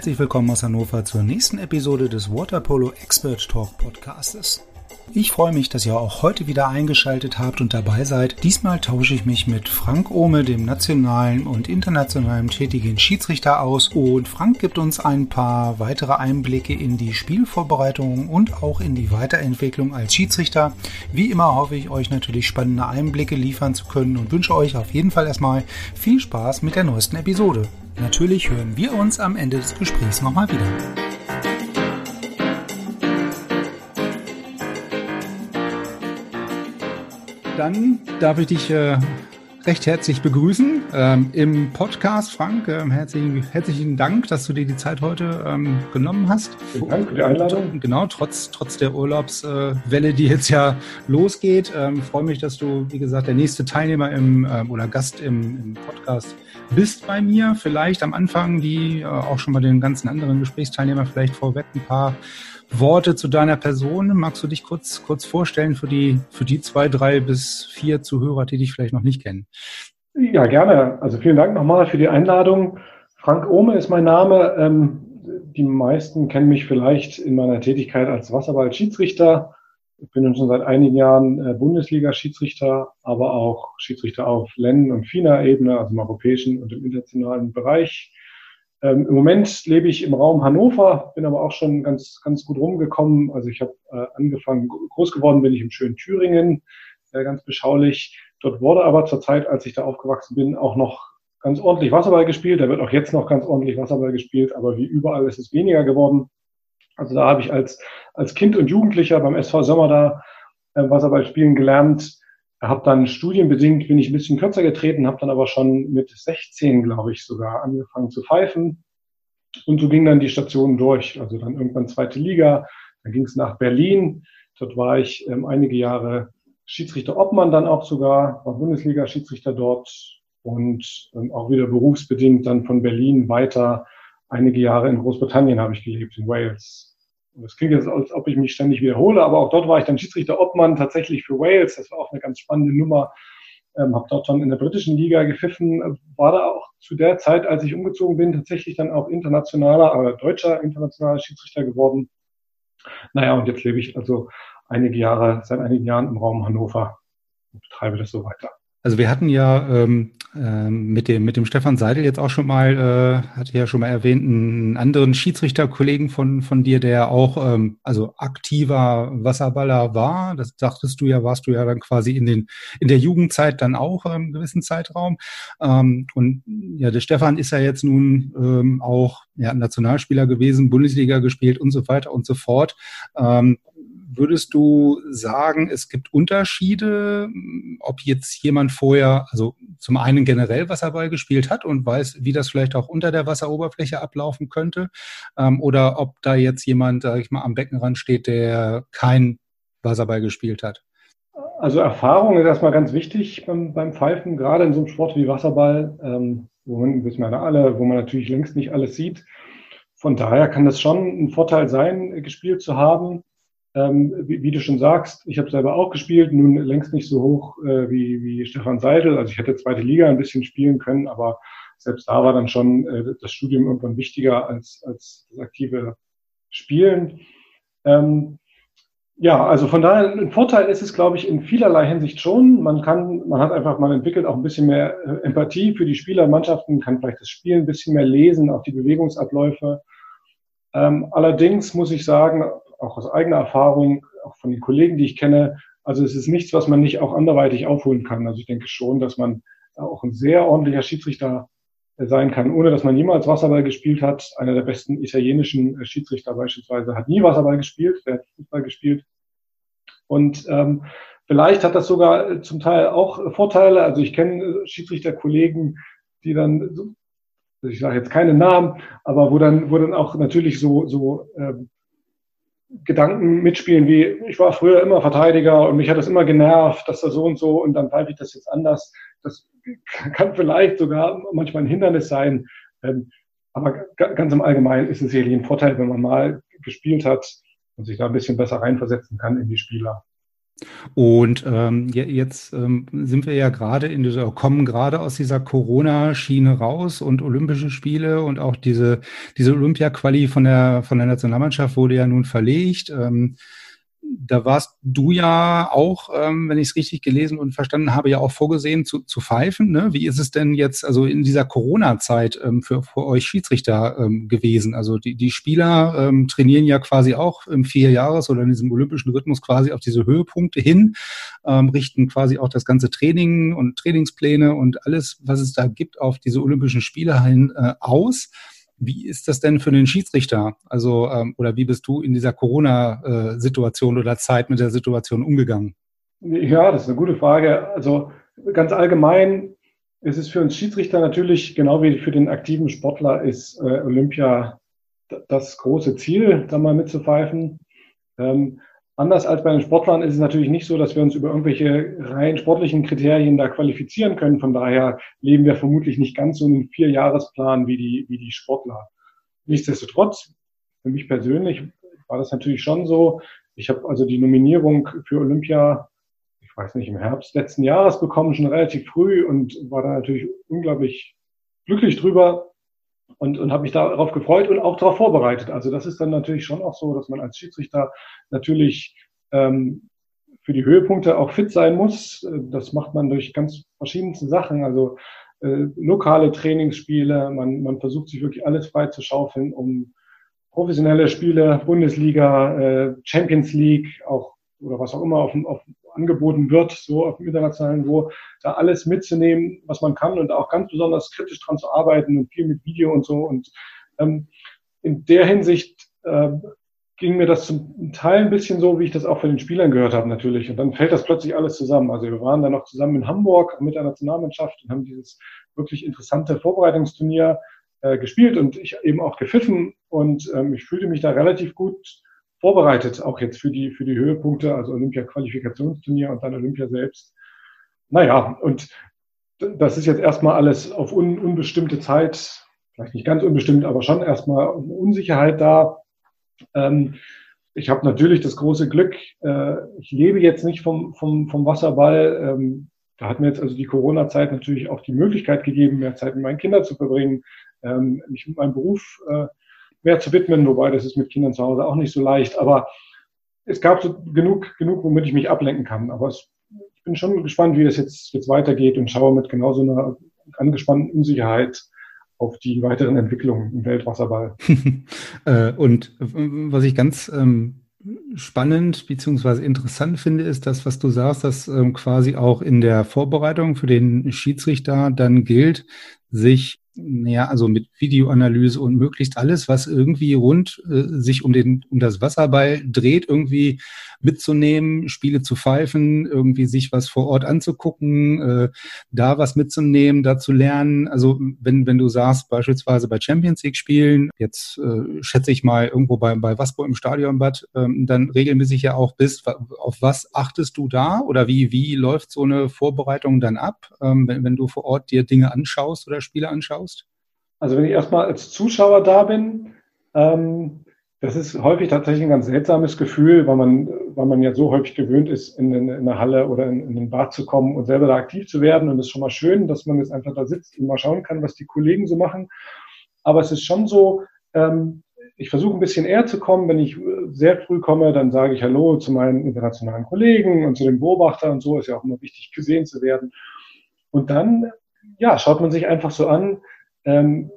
Herzlich willkommen aus Hannover zur nächsten Episode des Water Polo Expert Talk Podcastes. Ich freue mich, dass ihr auch heute wieder eingeschaltet habt und dabei seid. Diesmal tausche ich mich mit Frank Ohme, dem nationalen und internationalen tätigen Schiedsrichter aus. Und Frank gibt uns ein paar weitere Einblicke in die Spielvorbereitung und auch in die Weiterentwicklung als Schiedsrichter. Wie immer hoffe ich euch natürlich spannende Einblicke liefern zu können und wünsche euch auf jeden Fall erstmal viel Spaß mit der neuesten Episode. Natürlich hören wir uns am Ende des Gesprächs nochmal wieder. Dann darf ich dich äh, recht herzlich begrüßen ähm, im Podcast, Frank. Ähm, herzlichen, herzlichen Dank, dass du dir die Zeit heute ähm, genommen hast. Vielen Dank für die Einladung. Genau, trotz, trotz der Urlaubswelle, äh, die jetzt ja losgeht. Ähm, freue mich, dass du, wie gesagt, der nächste Teilnehmer im ähm, oder Gast im, im Podcast bist bei mir. Vielleicht am Anfang, wie äh, auch schon bei den ganzen anderen Gesprächsteilnehmern, vielleicht vorweg ein paar Worte zu deiner Person. Magst du dich kurz, kurz vorstellen für die, für die zwei, drei bis vier Zuhörer, die dich vielleicht noch nicht kennen? Ja, gerne. Also vielen Dank nochmal für die Einladung. Frank Ohme ist mein Name. Ähm, die meisten kennen mich vielleicht in meiner Tätigkeit als Wasserball-Schiedsrichter. Ich bin schon seit einigen Jahren äh, Bundesliga-Schiedsrichter, aber auch Schiedsrichter auf Len- und FINA-Ebene, also im europäischen und im internationalen Bereich. Ähm, Im Moment lebe ich im Raum Hannover, bin aber auch schon ganz, ganz gut rumgekommen. Also ich habe äh, angefangen, groß geworden bin ich im schönen Thüringen, äh, ganz beschaulich. Dort wurde aber zur Zeit, als ich da aufgewachsen bin, auch noch ganz ordentlich Wasserball gespielt. Da wird auch jetzt noch ganz ordentlich Wasserball gespielt, aber wie überall ist es weniger geworden. Also da habe ich als, als Kind und Jugendlicher beim SV Sommer da äh, Wasserball spielen gelernt habe dann studienbedingt, bin ich ein bisschen kürzer getreten, habe dann aber schon mit 16, glaube ich, sogar angefangen zu pfeifen. Und so ging dann die Station durch. Also dann irgendwann zweite Liga, dann ging es nach Berlin. Dort war ich ähm, einige Jahre Schiedsrichter Obmann dann auch sogar, war Bundesliga-Schiedsrichter dort und ähm, auch wieder berufsbedingt dann von Berlin weiter. Einige Jahre in Großbritannien habe ich gelebt, in Wales. Das klingt jetzt, als ob ich mich ständig wiederhole, aber auch dort war ich dann Schiedsrichter Obmann tatsächlich für Wales. Das war auch eine ganz spannende Nummer. Ähm, habe dort schon in der britischen Liga gepfiffen, war da auch zu der Zeit, als ich umgezogen bin, tatsächlich dann auch internationaler, aber deutscher internationaler Schiedsrichter geworden. Naja, und jetzt lebe ich also einige Jahre, seit einigen Jahren im Raum Hannover und betreibe das so weiter. Also wir hatten ja ähm, äh, mit, dem, mit dem Stefan Seidel jetzt auch schon mal, äh, hatte ja schon mal erwähnt, einen anderen Schiedsrichterkollegen von, von dir, der auch ähm, also aktiver Wasserballer war. Das dachtest du ja, warst du ja dann quasi in, den, in der Jugendzeit dann auch ähm, gewissen Zeitraum. Ähm, und ja, der Stefan ist ja jetzt nun ähm, auch ja, Nationalspieler gewesen, Bundesliga gespielt und so weiter und so fort. Ähm, würdest du sagen, es gibt Unterschiede, ob jetzt jemand vorher, also zum einen generell Wasserball gespielt hat und weiß, wie das vielleicht auch unter der Wasseroberfläche ablaufen könnte, ähm, oder ob da jetzt jemand, sag ich mal, am Beckenrand steht, der kein Wasserball gespielt hat? Also Erfahrung ist erstmal ganz wichtig beim, beim Pfeifen, gerade in so einem Sport wie Wasserball, ähm, wo man, wissen wir alle, wo man natürlich längst nicht alles sieht. Von daher kann das schon ein Vorteil sein, gespielt zu haben. Ähm, wie, wie, du schon sagst, ich habe selber auch gespielt, nun längst nicht so hoch äh, wie, wie Stefan Seidel. Also ich hätte zweite Liga ein bisschen spielen können, aber selbst da war dann schon äh, das Studium irgendwann wichtiger als, als das aktive Spielen. Ähm, ja, also von daher ein Vorteil ist es, glaube ich, in vielerlei Hinsicht schon. Man kann, man hat einfach, man entwickelt auch ein bisschen mehr äh, Empathie für die Spieler, Mannschaften, kann vielleicht das Spiel ein bisschen mehr lesen, auch die Bewegungsabläufe. Ähm, allerdings muss ich sagen, auch aus eigener Erfahrung, auch von den Kollegen, die ich kenne, also es ist nichts, was man nicht auch anderweitig aufholen kann. Also ich denke schon, dass man auch ein sehr ordentlicher Schiedsrichter sein kann, ohne dass man jemals Wasserball gespielt hat. Einer der besten italienischen Schiedsrichter beispielsweise hat nie Wasserball gespielt, der hat Fußball gespielt. Und ähm, vielleicht hat das sogar zum Teil auch Vorteile. Also ich kenne Schiedsrichterkollegen, die dann ich sage jetzt keine Namen, aber wo dann, wo dann auch natürlich so, so ähm, Gedanken mitspielen wie, ich war früher immer Verteidiger und mich hat das immer genervt, dass da so und so und dann pfeife ich das jetzt anders. Das kann vielleicht sogar manchmal ein Hindernis sein. Ähm, aber ganz im Allgemeinen ist es sicherlich ein Vorteil, wenn man mal gespielt hat und sich da ein bisschen besser reinversetzen kann in die Spieler. Und ähm, jetzt ähm, sind wir ja gerade in dieser, kommen gerade aus dieser Corona-Schiene raus und Olympische Spiele und auch diese, diese Olympia-Quali von der, von der Nationalmannschaft wurde ja nun verlegt. Ähm, da warst du ja auch, ähm, wenn ich es richtig gelesen und verstanden habe, ja auch vorgesehen zu, zu pfeifen. Ne? Wie ist es denn jetzt, also in dieser Corona-Zeit ähm, für, für euch Schiedsrichter ähm, gewesen? Also die, die Spieler ähm, trainieren ja quasi auch im Vierjahres- oder in diesem olympischen Rhythmus quasi auf diese Höhepunkte hin, ähm, richten quasi auch das ganze Training und Trainingspläne und alles, was es da gibt, auf diese Olympischen Spiele hin äh, aus. Wie ist das denn für den Schiedsrichter? Also, ähm, oder wie bist du in dieser Corona-Situation oder Zeit mit der Situation umgegangen? Ja, das ist eine gute Frage. Also ganz allgemein ist es für uns Schiedsrichter natürlich, genau wie für den aktiven Sportler, ist äh, Olympia das große Ziel, da mal mitzupfeifen. Ähm, Anders als bei den Sportlern ist es natürlich nicht so, dass wir uns über irgendwelche rein sportlichen Kriterien da qualifizieren können. Von daher leben wir vermutlich nicht ganz so einen Vierjahresplan wie die, wie die Sportler. Nichtsdestotrotz, für mich persönlich war das natürlich schon so. Ich habe also die Nominierung für Olympia, ich weiß nicht, im Herbst letzten Jahres bekommen, schon relativ früh und war da natürlich unglaublich glücklich drüber, und, und habe mich darauf gefreut und auch darauf vorbereitet. Also das ist dann natürlich schon auch so, dass man als Schiedsrichter natürlich ähm, für die Höhepunkte auch fit sein muss. Das macht man durch ganz verschiedenste Sachen, also äh, lokale Trainingsspiele. Man, man versucht sich wirklich alles frei zu schaufeln, um professionelle Spiele, Bundesliga, äh, Champions League, auch oder was auch immer auf, auf angeboten wird, so auf dem internationalen Niveau, da alles mitzunehmen, was man kann und auch ganz besonders kritisch dran zu arbeiten und viel mit Video und so. Und ähm, in der Hinsicht äh, ging mir das zum Teil ein bisschen so, wie ich das auch von den Spielern gehört habe natürlich. Und dann fällt das plötzlich alles zusammen. Also wir waren dann noch zusammen in Hamburg mit der Nationalmannschaft und haben dieses wirklich interessante Vorbereitungsturnier äh, gespielt und ich eben auch gepfiffen. Und ähm, ich fühlte mich da relativ gut vorbereitet, auch jetzt für die, für die Höhepunkte, also Olympia-Qualifikationsturnier und dann Olympia selbst. Naja, und das ist jetzt erstmal alles auf un, unbestimmte Zeit, vielleicht nicht ganz unbestimmt, aber schon erstmal Unsicherheit da. Ähm, ich habe natürlich das große Glück, äh, ich lebe jetzt nicht vom, vom, vom Wasserball. Ähm, da hat mir jetzt also die Corona-Zeit natürlich auch die Möglichkeit gegeben, mehr Zeit mit meinen Kindern zu verbringen, ähm, mich mit meinem Beruf äh, mehr zu widmen, wobei das ist mit Kindern zu Hause auch nicht so leicht. Aber es gab so genug, genug, womit ich mich ablenken kann. Aber es, ich bin schon gespannt, wie das jetzt, jetzt weitergeht und schaue mit genauso einer angespannten Unsicherheit auf die weiteren Entwicklungen im Weltwasserball. Äh, und was ich ganz ähm, spannend bzw. interessant finde, ist das, was du sagst, dass ähm, quasi auch in der Vorbereitung für den Schiedsrichter dann gilt, sich naja, also mit Videoanalyse und möglichst alles, was irgendwie rund äh, sich um den um das Wasserball dreht, irgendwie mitzunehmen, Spiele zu pfeifen, irgendwie sich was vor Ort anzugucken, äh, da was mitzunehmen, da zu lernen. Also wenn wenn du sagst beispielsweise bei Champions League Spielen, jetzt äh, schätze ich mal irgendwo bei bei Waspo im Stadionbad, ähm, dann regelmäßig ja auch bist. Auf was achtest du da oder wie wie läuft so eine Vorbereitung dann ab, ähm, wenn, wenn du vor Ort dir Dinge anschaust oder Spiele anschaust? Also wenn ich erstmal als Zuschauer da bin, ähm, das ist häufig tatsächlich ein ganz seltsames Gefühl, weil man, weil man ja so häufig gewöhnt ist, in, in, in eine Halle oder in, in ein Bad zu kommen und selber da aktiv zu werden. Und es ist schon mal schön, dass man jetzt einfach da sitzt und mal schauen kann, was die Kollegen so machen. Aber es ist schon so, ähm, ich versuche ein bisschen eher zu kommen. Wenn ich sehr früh komme, dann sage ich Hallo zu meinen internationalen Kollegen und zu den Beobachtern und so. Ist ja auch immer wichtig, gesehen zu werden. Und dann, ja, schaut man sich einfach so an, ähm,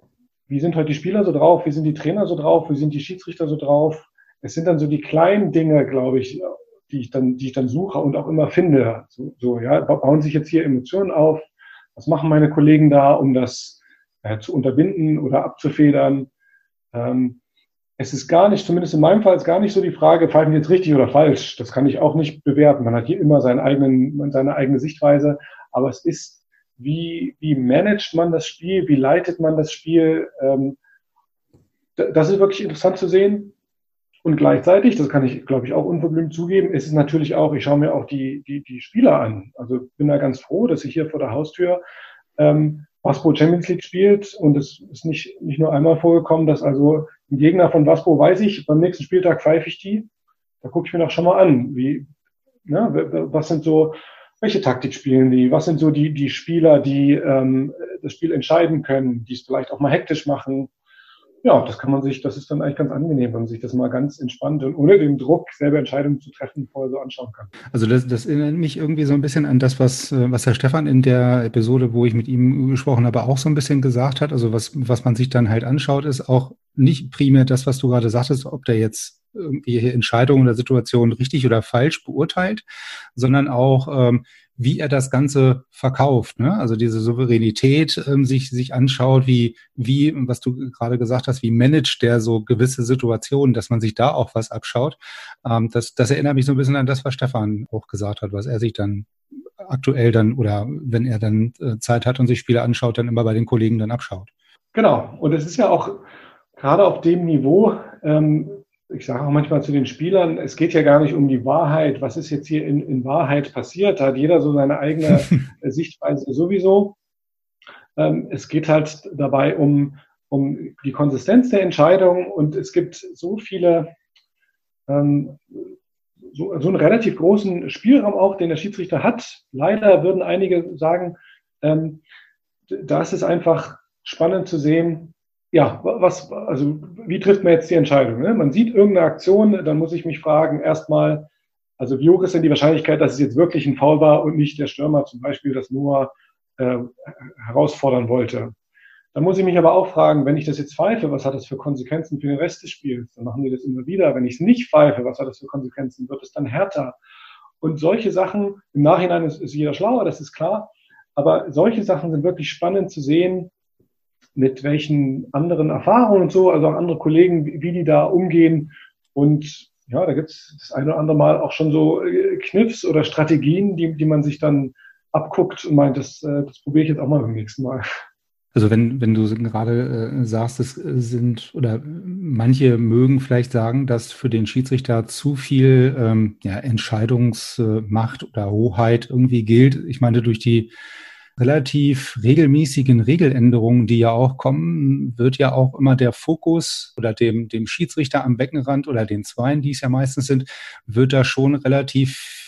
wie sind heute die Spieler so drauf, wie sind die Trainer so drauf, wie sind die Schiedsrichter so drauf. Es sind dann so die kleinen Dinge, glaube ich, die ich dann, die ich dann suche und auch immer finde. So, so ja, bauen sich jetzt hier Emotionen auf. Was machen meine Kollegen da, um das äh, zu unterbinden oder abzufedern? Ähm, es ist gar nicht, zumindest in meinem Fall, ist gar nicht so die Frage, pfeifen jetzt richtig oder falsch. Das kann ich auch nicht bewerten. Man hat hier immer seinen eigenen, seine eigene Sichtweise. Aber es ist wie, wie managt man das Spiel, wie leitet man das Spiel. Ähm, das ist wirklich interessant zu sehen. Und gleichzeitig, das kann ich, glaube ich, auch unverblümt zugeben, ist es natürlich auch, ich schaue mir auch die, die, die Spieler an. Also bin da ganz froh, dass ich hier vor der Haustür ähm, Waspo Champions League spielt. Und es ist nicht, nicht nur einmal vorgekommen, dass also ein Gegner von Waspo weiß ich, beim nächsten Spieltag pfeife ich die. Da gucke ich mir doch schon mal an, wie, ne, was sind so, welche Taktik spielen die? Was sind so die, die Spieler, die ähm, das Spiel entscheiden können, die es vielleicht auch mal hektisch machen? ja, das kann man sich, das ist dann eigentlich ganz angenehm, wenn man sich das mal ganz entspannt und ohne den Druck, selber Entscheidungen zu treffen, vorher so anschauen kann. Also das, das erinnert mich irgendwie so ein bisschen an das, was, äh, was Herr Stefan in der Episode, wo ich mit ihm gesprochen habe, auch so ein bisschen gesagt hat. Also was, was man sich dann halt anschaut, ist auch nicht primär das, was du gerade sagtest, ob der jetzt irgendwie Entscheidungen oder Situationen richtig oder falsch beurteilt, sondern auch, ähm, wie er das Ganze verkauft. Ne? Also diese Souveränität ähm, sich, sich anschaut, wie, wie, was du gerade gesagt hast, wie managt der so gewisse Situationen, dass man sich da auch was abschaut. Ähm, das, das erinnert mich so ein bisschen an das, was Stefan auch gesagt hat, was er sich dann aktuell dann oder wenn er dann äh, Zeit hat und sich Spiele anschaut, dann immer bei den Kollegen dann abschaut. Genau. Und es ist ja auch gerade auf dem Niveau, ähm, ich sage auch manchmal zu den Spielern, es geht ja gar nicht um die Wahrheit, was ist jetzt hier in, in Wahrheit passiert, da hat jeder so seine eigene Sichtweise sowieso. Ähm, es geht halt dabei um, um die Konsistenz der Entscheidung und es gibt so viele, ähm, so, so einen relativ großen Spielraum auch, den der Schiedsrichter hat. Leider würden einige sagen, ähm, da ist es einfach spannend zu sehen, ja, was, also wie trifft man jetzt die Entscheidung? Ne? Man sieht irgendeine Aktion, dann muss ich mich fragen, erstmal, also wie hoch ist denn die Wahrscheinlichkeit, dass es jetzt wirklich ein Foul war und nicht der Stürmer zum Beispiel das nur äh, herausfordern wollte? Dann muss ich mich aber auch fragen, wenn ich das jetzt pfeife, was hat das für Konsequenzen für den Rest des Spiels? Dann machen die das immer wieder. Wenn ich es nicht pfeife, was hat das für Konsequenzen? Wird es dann härter? Und solche Sachen, im Nachhinein ist, ist jeder schlauer, das ist klar. Aber solche Sachen sind wirklich spannend zu sehen, mit welchen anderen Erfahrungen und so, also auch andere Kollegen, wie, die da umgehen. Und ja, da gibt es das eine oder andere Mal auch schon so äh, Kniffs oder Strategien, die, die man sich dann abguckt und meint, das, äh, das probiere ich jetzt auch mal beim nächsten Mal. Also wenn, wenn du gerade äh, sagst, es sind oder manche mögen vielleicht sagen, dass für den Schiedsrichter zu viel ähm, ja, Entscheidungsmacht oder Hoheit irgendwie gilt. Ich meine, durch die relativ regelmäßigen Regeländerungen, die ja auch kommen, wird ja auch immer der Fokus oder dem, dem Schiedsrichter am Beckenrand oder den Zweien, die es ja meistens sind, wird da schon relativ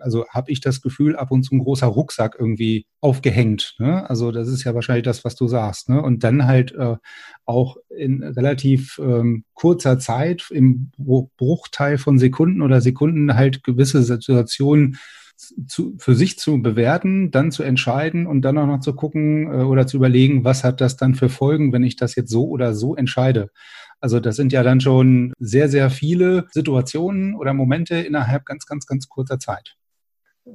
also habe ich das Gefühl, ab und zu ein großer Rucksack irgendwie aufgehängt. Ne? Also das ist ja wahrscheinlich das, was du sagst. Ne? Und dann halt äh, auch in relativ ähm, kurzer Zeit, im Bruchteil von Sekunden oder Sekunden halt gewisse Situationen zu, für sich zu bewerten, dann zu entscheiden und dann auch noch zu gucken äh, oder zu überlegen, was hat das dann für Folgen, wenn ich das jetzt so oder so entscheide. Also das sind ja dann schon sehr, sehr viele Situationen oder Momente innerhalb ganz, ganz, ganz kurzer Zeit.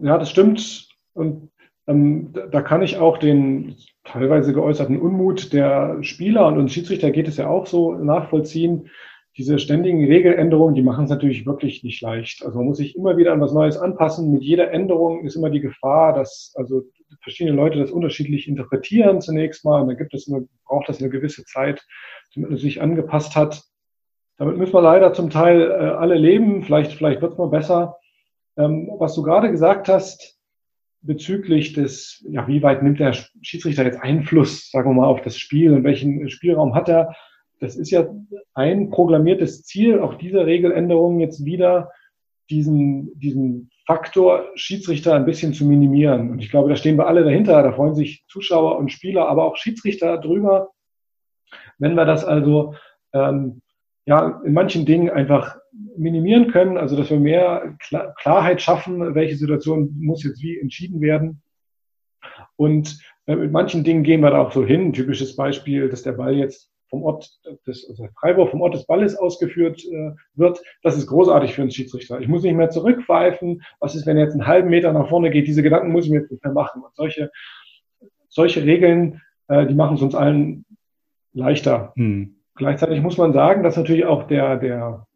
Ja, das stimmt. Und ähm, da kann ich auch den teilweise geäußerten Unmut der Spieler und uns Schiedsrichter geht es ja auch so nachvollziehen diese ständigen Regeländerungen, die machen es natürlich wirklich nicht leicht. Also man muss sich immer wieder an was Neues anpassen. Mit jeder Änderung ist immer die Gefahr, dass also verschiedene Leute das unterschiedlich interpretieren zunächst mal. Und dann gibt es eine, braucht das eine gewisse Zeit, damit man sich angepasst hat. Damit müssen wir leider zum Teil äh, alle leben. Vielleicht, vielleicht wird es mal besser. Ähm, was du gerade gesagt hast bezüglich des, ja, wie weit nimmt der Schiedsrichter jetzt Einfluss, sagen wir mal, auf das Spiel und welchen Spielraum hat er? Das ist ja ein programmiertes Ziel auch dieser Regeländerung jetzt wieder, diesen, diesen Faktor Schiedsrichter ein bisschen zu minimieren. Und ich glaube, da stehen wir alle dahinter. Da freuen sich Zuschauer und Spieler, aber auch Schiedsrichter drüber. Wenn wir das also ähm, ja in manchen Dingen einfach minimieren können, also dass wir mehr Klarheit schaffen, welche Situation muss jetzt wie entschieden werden. Und äh, mit manchen Dingen gehen wir da auch so hin. Typisches Beispiel, dass der Ball jetzt vom Ort des, also Freiburg vom Ort des Balles ausgeführt äh, wird, das ist großartig für einen Schiedsrichter. Ich muss nicht mehr zurückpfeifen. Was ist, wenn er jetzt einen halben Meter nach vorne geht? Diese Gedanken muss ich mir jetzt nicht mehr machen. Und solche, solche Regeln, äh, die machen es uns allen leichter. Hm. Gleichzeitig muss man sagen, dass natürlich auch der, der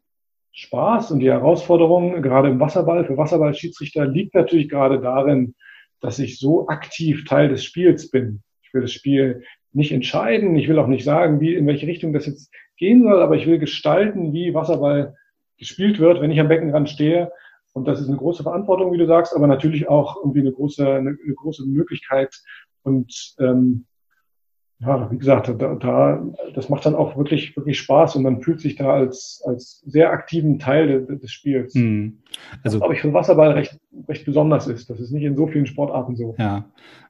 Spaß und die Herausforderung, gerade im Wasserball, für Wasserballschiedsrichter, liegt natürlich gerade darin, dass ich so aktiv Teil des Spiels bin. Ich will das Spiel nicht entscheiden. Ich will auch nicht sagen, wie, in welche Richtung das jetzt gehen soll, aber ich will gestalten, wie Wasserball gespielt wird, wenn ich am Beckenrand stehe. Und das ist eine große Verantwortung, wie du sagst, aber natürlich auch irgendwie eine große, eine, eine große Möglichkeit und ähm, ja, wie gesagt, da, da, das macht dann auch wirklich, wirklich Spaß und man fühlt sich da als, als sehr aktiven Teil des, des Spiels. Hm. Also, glaube ich, für Wasserball recht, recht besonders ist. Das ist nicht in so vielen Sportarten so. Ja,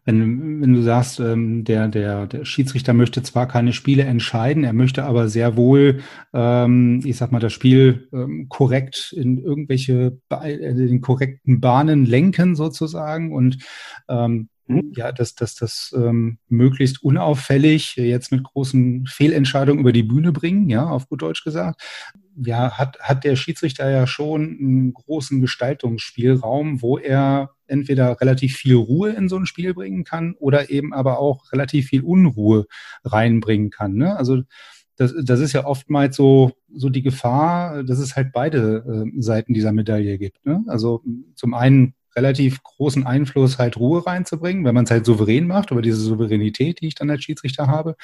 wenn, wenn du sagst, ähm, der, der, der Schiedsrichter möchte zwar keine Spiele entscheiden, er möchte aber sehr wohl, ähm, ich sag mal, das Spiel ähm, korrekt in irgendwelche, in den korrekten Bahnen lenken sozusagen und ähm, hm? ja, dass das, das ähm, möglichst unauffällig jetzt mit großen Fehlentscheidungen über die Bühne bringen, ja, auf gut Deutsch gesagt. Ja, hat, hat der Schiedsrichter ja schon einen großen Gestaltungsspielraum, wo er entweder relativ viel Ruhe in so ein Spiel bringen kann oder eben aber auch relativ viel Unruhe reinbringen kann. Ne? Also das, das ist ja oftmals so, so die Gefahr, dass es halt beide äh, Seiten dieser Medaille gibt. Ne? Also zum einen relativ großen Einfluss, halt Ruhe reinzubringen, wenn man es halt souverän macht, über diese Souveränität, die ich dann als Schiedsrichter habe.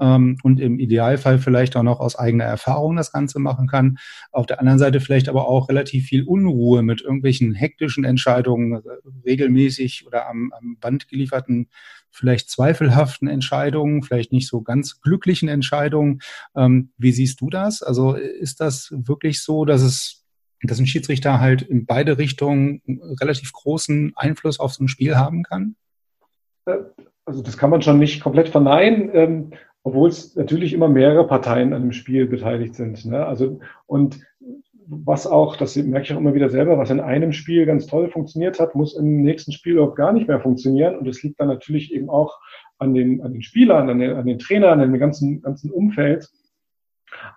Ähm, und im Idealfall vielleicht auch noch aus eigener Erfahrung das Ganze machen kann. Auf der anderen Seite vielleicht aber auch relativ viel Unruhe mit irgendwelchen hektischen Entscheidungen, regelmäßig oder am, am Band gelieferten vielleicht zweifelhaften Entscheidungen, vielleicht nicht so ganz glücklichen Entscheidungen. Ähm, wie siehst du das? Also ist das wirklich so, dass es dass ein Schiedsrichter halt in beide Richtungen relativ großen Einfluss auf so ein Spiel haben kann? Äh, also das kann man schon nicht komplett verneinen, ähm, obwohl es natürlich immer mehrere Parteien an dem Spiel beteiligt sind. Ne? Also und was auch, das merke ich auch immer wieder selber, was in einem Spiel ganz toll funktioniert hat, muss im nächsten Spiel überhaupt gar nicht mehr funktionieren. Und das liegt dann natürlich eben auch an den, an den Spielern, an den, an den Trainern, an dem ganzen, ganzen Umfeld.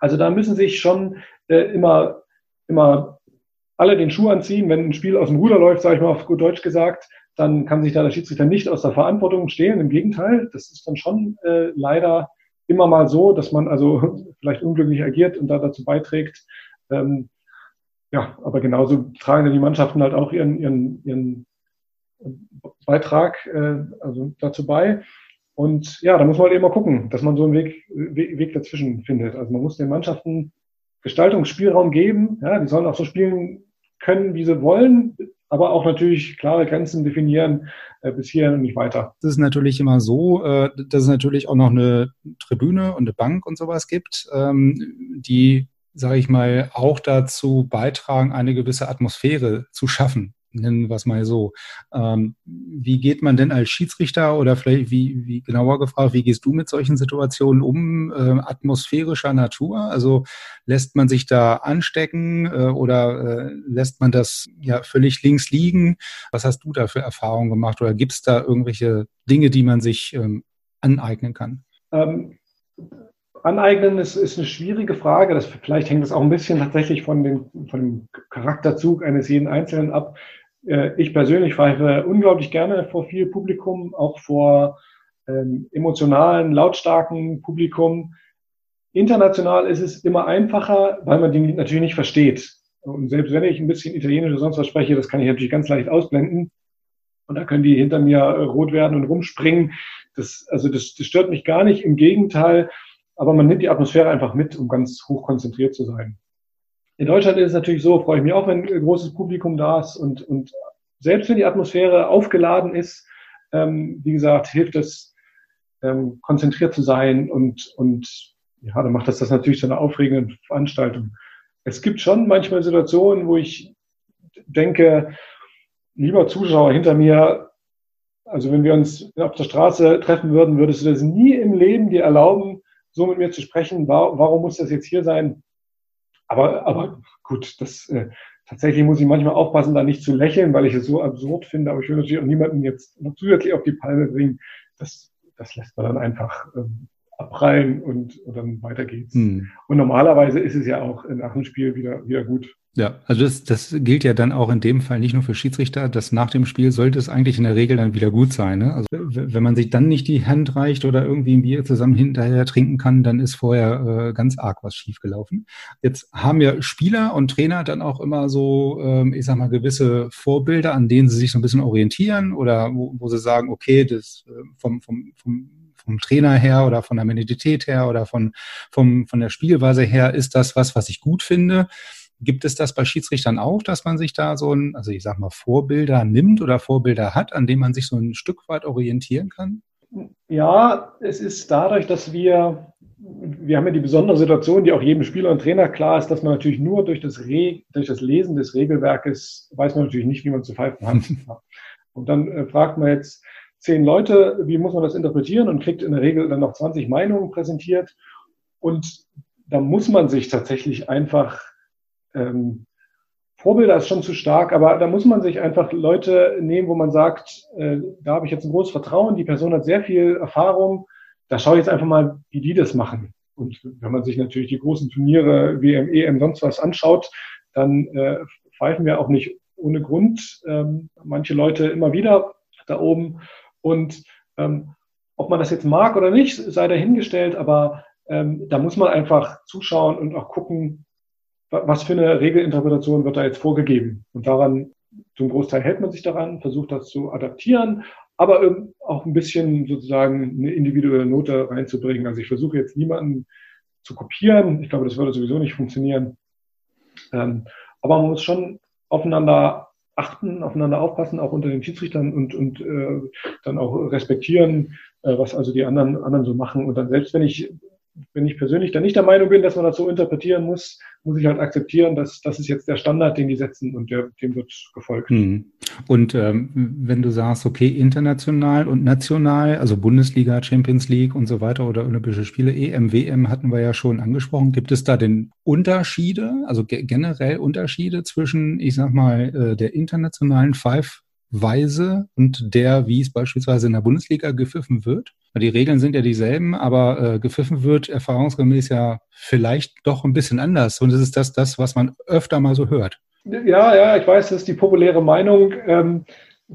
Also da müssen sich schon äh, immer, immer alle den Schuh anziehen. Wenn ein Spiel aus dem Ruder läuft, sage ich mal auf gut Deutsch gesagt, dann kann sich da der Schiedsrichter nicht aus der Verantwortung stehlen. Im Gegenteil, das ist dann schon äh, leider immer mal so, dass man also vielleicht unglücklich agiert und da dazu beiträgt. Ähm, ja, aber genauso tragen dann die Mannschaften halt auch ihren, ihren, ihren Beitrag äh, also dazu bei. Und ja, da muss man halt eben mal gucken, dass man so einen Weg, Weg, Weg dazwischen findet. Also man muss den Mannschaften Gestaltungsspielraum geben. Ja, die sollen auch so spielen, können, wie sie wollen, aber auch natürlich klare Grenzen definieren, äh, bis hier und nicht weiter. Das ist natürlich immer so, äh, dass es natürlich auch noch eine Tribüne und eine Bank und sowas gibt, ähm, die, sage ich mal, auch dazu beitragen, eine gewisse Atmosphäre zu schaffen nennen wir es mal so. Ähm, wie geht man denn als Schiedsrichter oder vielleicht, wie, wie genauer gefragt, wie gehst du mit solchen Situationen um, äh, atmosphärischer Natur? Also lässt man sich da anstecken äh, oder äh, lässt man das ja völlig links liegen? Was hast du da für Erfahrungen gemacht oder gibt es da irgendwelche Dinge, die man sich ähm, aneignen kann? Ähm, aneignen ist, ist eine schwierige Frage. Das, vielleicht hängt das auch ein bisschen tatsächlich von, den, von dem Charakterzug eines jeden Einzelnen ab. Äh, ich persönlich pfeife unglaublich gerne vor viel Publikum, auch vor ähm, emotionalen, lautstarken Publikum. International ist es immer einfacher, weil man die natürlich nicht versteht. Und selbst wenn ich ein bisschen Italienisch oder sonst was spreche, das kann ich natürlich ganz leicht ausblenden. Und da können die hinter mir äh, rot werden und rumspringen. Das, also das, das stört mich gar nicht. Im Gegenteil, aber man nimmt die Atmosphäre einfach mit, um ganz hoch konzentriert zu sein. In Deutschland ist es natürlich so, freue ich mich auch, wenn ein großes Publikum da ist und, und selbst wenn die Atmosphäre aufgeladen ist, ähm, wie gesagt, hilft es, ähm, konzentriert zu sein und, und ja, dann macht das das natürlich zu einer aufregenden Veranstaltung. Es gibt schon manchmal Situationen, wo ich denke, lieber Zuschauer hinter mir, also wenn wir uns auf der Straße treffen würden, würdest du das nie im Leben dir erlauben, so mit mir zu sprechen. Warum muss das jetzt hier sein? Aber, aber gut, das äh, tatsächlich muss ich manchmal aufpassen, da nicht zu lächeln, weil ich es so absurd finde. Aber ich will natürlich auch niemanden jetzt zusätzlich auf die Palme bringen. Das, das lässt man dann einfach ähm, abprallen und, und dann weiter geht's. Hm. Und normalerweise ist es ja auch nach dem Spiel wieder, wieder gut. Ja, also das, das gilt ja dann auch in dem Fall nicht nur für Schiedsrichter, dass nach dem Spiel sollte es eigentlich in der Regel dann wieder gut sein. Ne? Also wenn man sich dann nicht die Hand reicht oder irgendwie ein Bier zusammen hinterher trinken kann, dann ist vorher äh, ganz arg was schiefgelaufen. Jetzt haben ja Spieler und Trainer dann auch immer so, ähm, ich sag mal, gewisse Vorbilder, an denen sie sich so ein bisschen orientieren oder wo, wo sie sagen, okay, das äh, vom, vom, vom vom Trainer her oder von der Mentalität her oder von, vom, von der Spielweise her ist das was, was ich gut finde. Gibt es das bei Schiedsrichtern auch, dass man sich da so ein, also ich sag mal, Vorbilder nimmt oder Vorbilder hat, an denen man sich so ein Stück weit orientieren kann? Ja, es ist dadurch, dass wir, wir haben ja die besondere Situation, die auch jedem Spieler und Trainer klar ist, dass man natürlich nur durch das, Re, durch das Lesen des Regelwerkes weiß man natürlich nicht, wie man zu pfeifen hat. und dann äh, fragt man jetzt zehn Leute, wie muss man das interpretieren und kriegt in der Regel dann noch 20 Meinungen präsentiert. Und da muss man sich tatsächlich einfach ähm, Vorbilder ist schon zu stark, aber da muss man sich einfach Leute nehmen, wo man sagt, äh, da habe ich jetzt ein großes Vertrauen, die Person hat sehr viel Erfahrung, da schaue ich jetzt einfach mal, wie die das machen. Und wenn man sich natürlich die großen Turniere, WM, EM, sonst was anschaut, dann äh, pfeifen wir auch nicht ohne Grund ähm, manche Leute immer wieder da oben. Und ähm, ob man das jetzt mag oder nicht, sei dahingestellt, aber ähm, da muss man einfach zuschauen und auch gucken, was für eine Regelinterpretation wird da jetzt vorgegeben. Und daran, zum Großteil hält man sich daran, versucht das zu adaptieren, aber auch ein bisschen sozusagen eine individuelle Note reinzubringen. Also ich versuche jetzt niemanden zu kopieren. Ich glaube, das würde sowieso nicht funktionieren. Ähm, aber man muss schon aufeinander achten, aufeinander aufpassen, auch unter den Schiedsrichtern und, und äh, dann auch respektieren, äh, was also die anderen, anderen so machen. Und dann selbst wenn ich wenn ich persönlich dann nicht der Meinung bin, dass man das so interpretieren muss, muss ich halt akzeptieren, dass das ist jetzt der Standard, den die setzen und der, dem wird gefolgt. Hm. Und ähm, wenn du sagst, okay, international und national, also Bundesliga, Champions League und so weiter oder Olympische Spiele, EM, WM hatten wir ja schon angesprochen. Gibt es da denn Unterschiede, also generell Unterschiede zwischen, ich sag mal, äh, der internationalen Five Weise und der, wie es beispielsweise in der Bundesliga gepfiffen wird? Die Regeln sind ja dieselben, aber äh, gepfiffen wird erfahrungsgemäß ja vielleicht doch ein bisschen anders. Und es ist das, das, was man öfter mal so hört. Ja, ja, ich weiß, das ist die populäre Meinung. Ähm,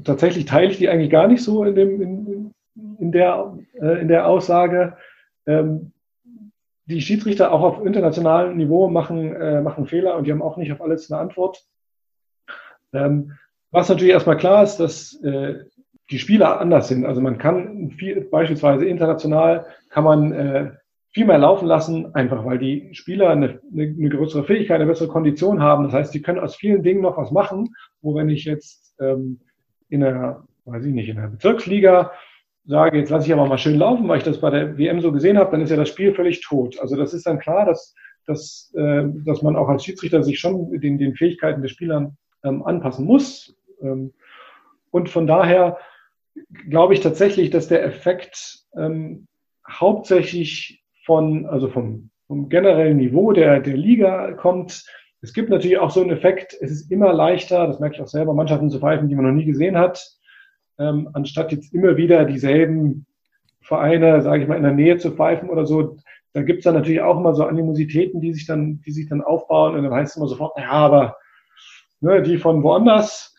tatsächlich teile ich die eigentlich gar nicht so in, dem, in, in, der, äh, in der Aussage. Ähm, die Schiedsrichter auch auf internationalem Niveau machen, äh, machen Fehler und die haben auch nicht auf alles eine Antwort. Ähm, was natürlich erstmal klar ist, dass äh, die Spieler anders sind. Also man kann viel, beispielsweise international kann man äh, viel mehr laufen lassen, einfach weil die Spieler eine, eine, eine größere Fähigkeit, eine bessere Kondition haben. Das heißt, die können aus vielen Dingen noch was machen, wo wenn ich jetzt ähm, in einer, weiß ich nicht, in einer Bezirksliga sage, jetzt lasse ich aber mal schön laufen, weil ich das bei der WM so gesehen habe, dann ist ja das Spiel völlig tot. Also das ist dann klar, dass, dass, äh, dass man auch als Schiedsrichter sich schon den, den Fähigkeiten der Spielern ähm, anpassen muss. Ähm, und von daher glaube ich tatsächlich, dass der Effekt ähm, hauptsächlich von, also vom, vom generellen Niveau der, der Liga kommt. Es gibt natürlich auch so einen Effekt, es ist immer leichter, das merke ich auch selber, Mannschaften zu pfeifen, die man noch nie gesehen hat, ähm, anstatt jetzt immer wieder dieselben Vereine, sage ich mal, in der Nähe zu pfeifen oder so. Da gibt es dann natürlich auch immer so Animositäten, die sich dann, die sich dann aufbauen und dann heißt es immer sofort, ja, aber ne, die von woanders,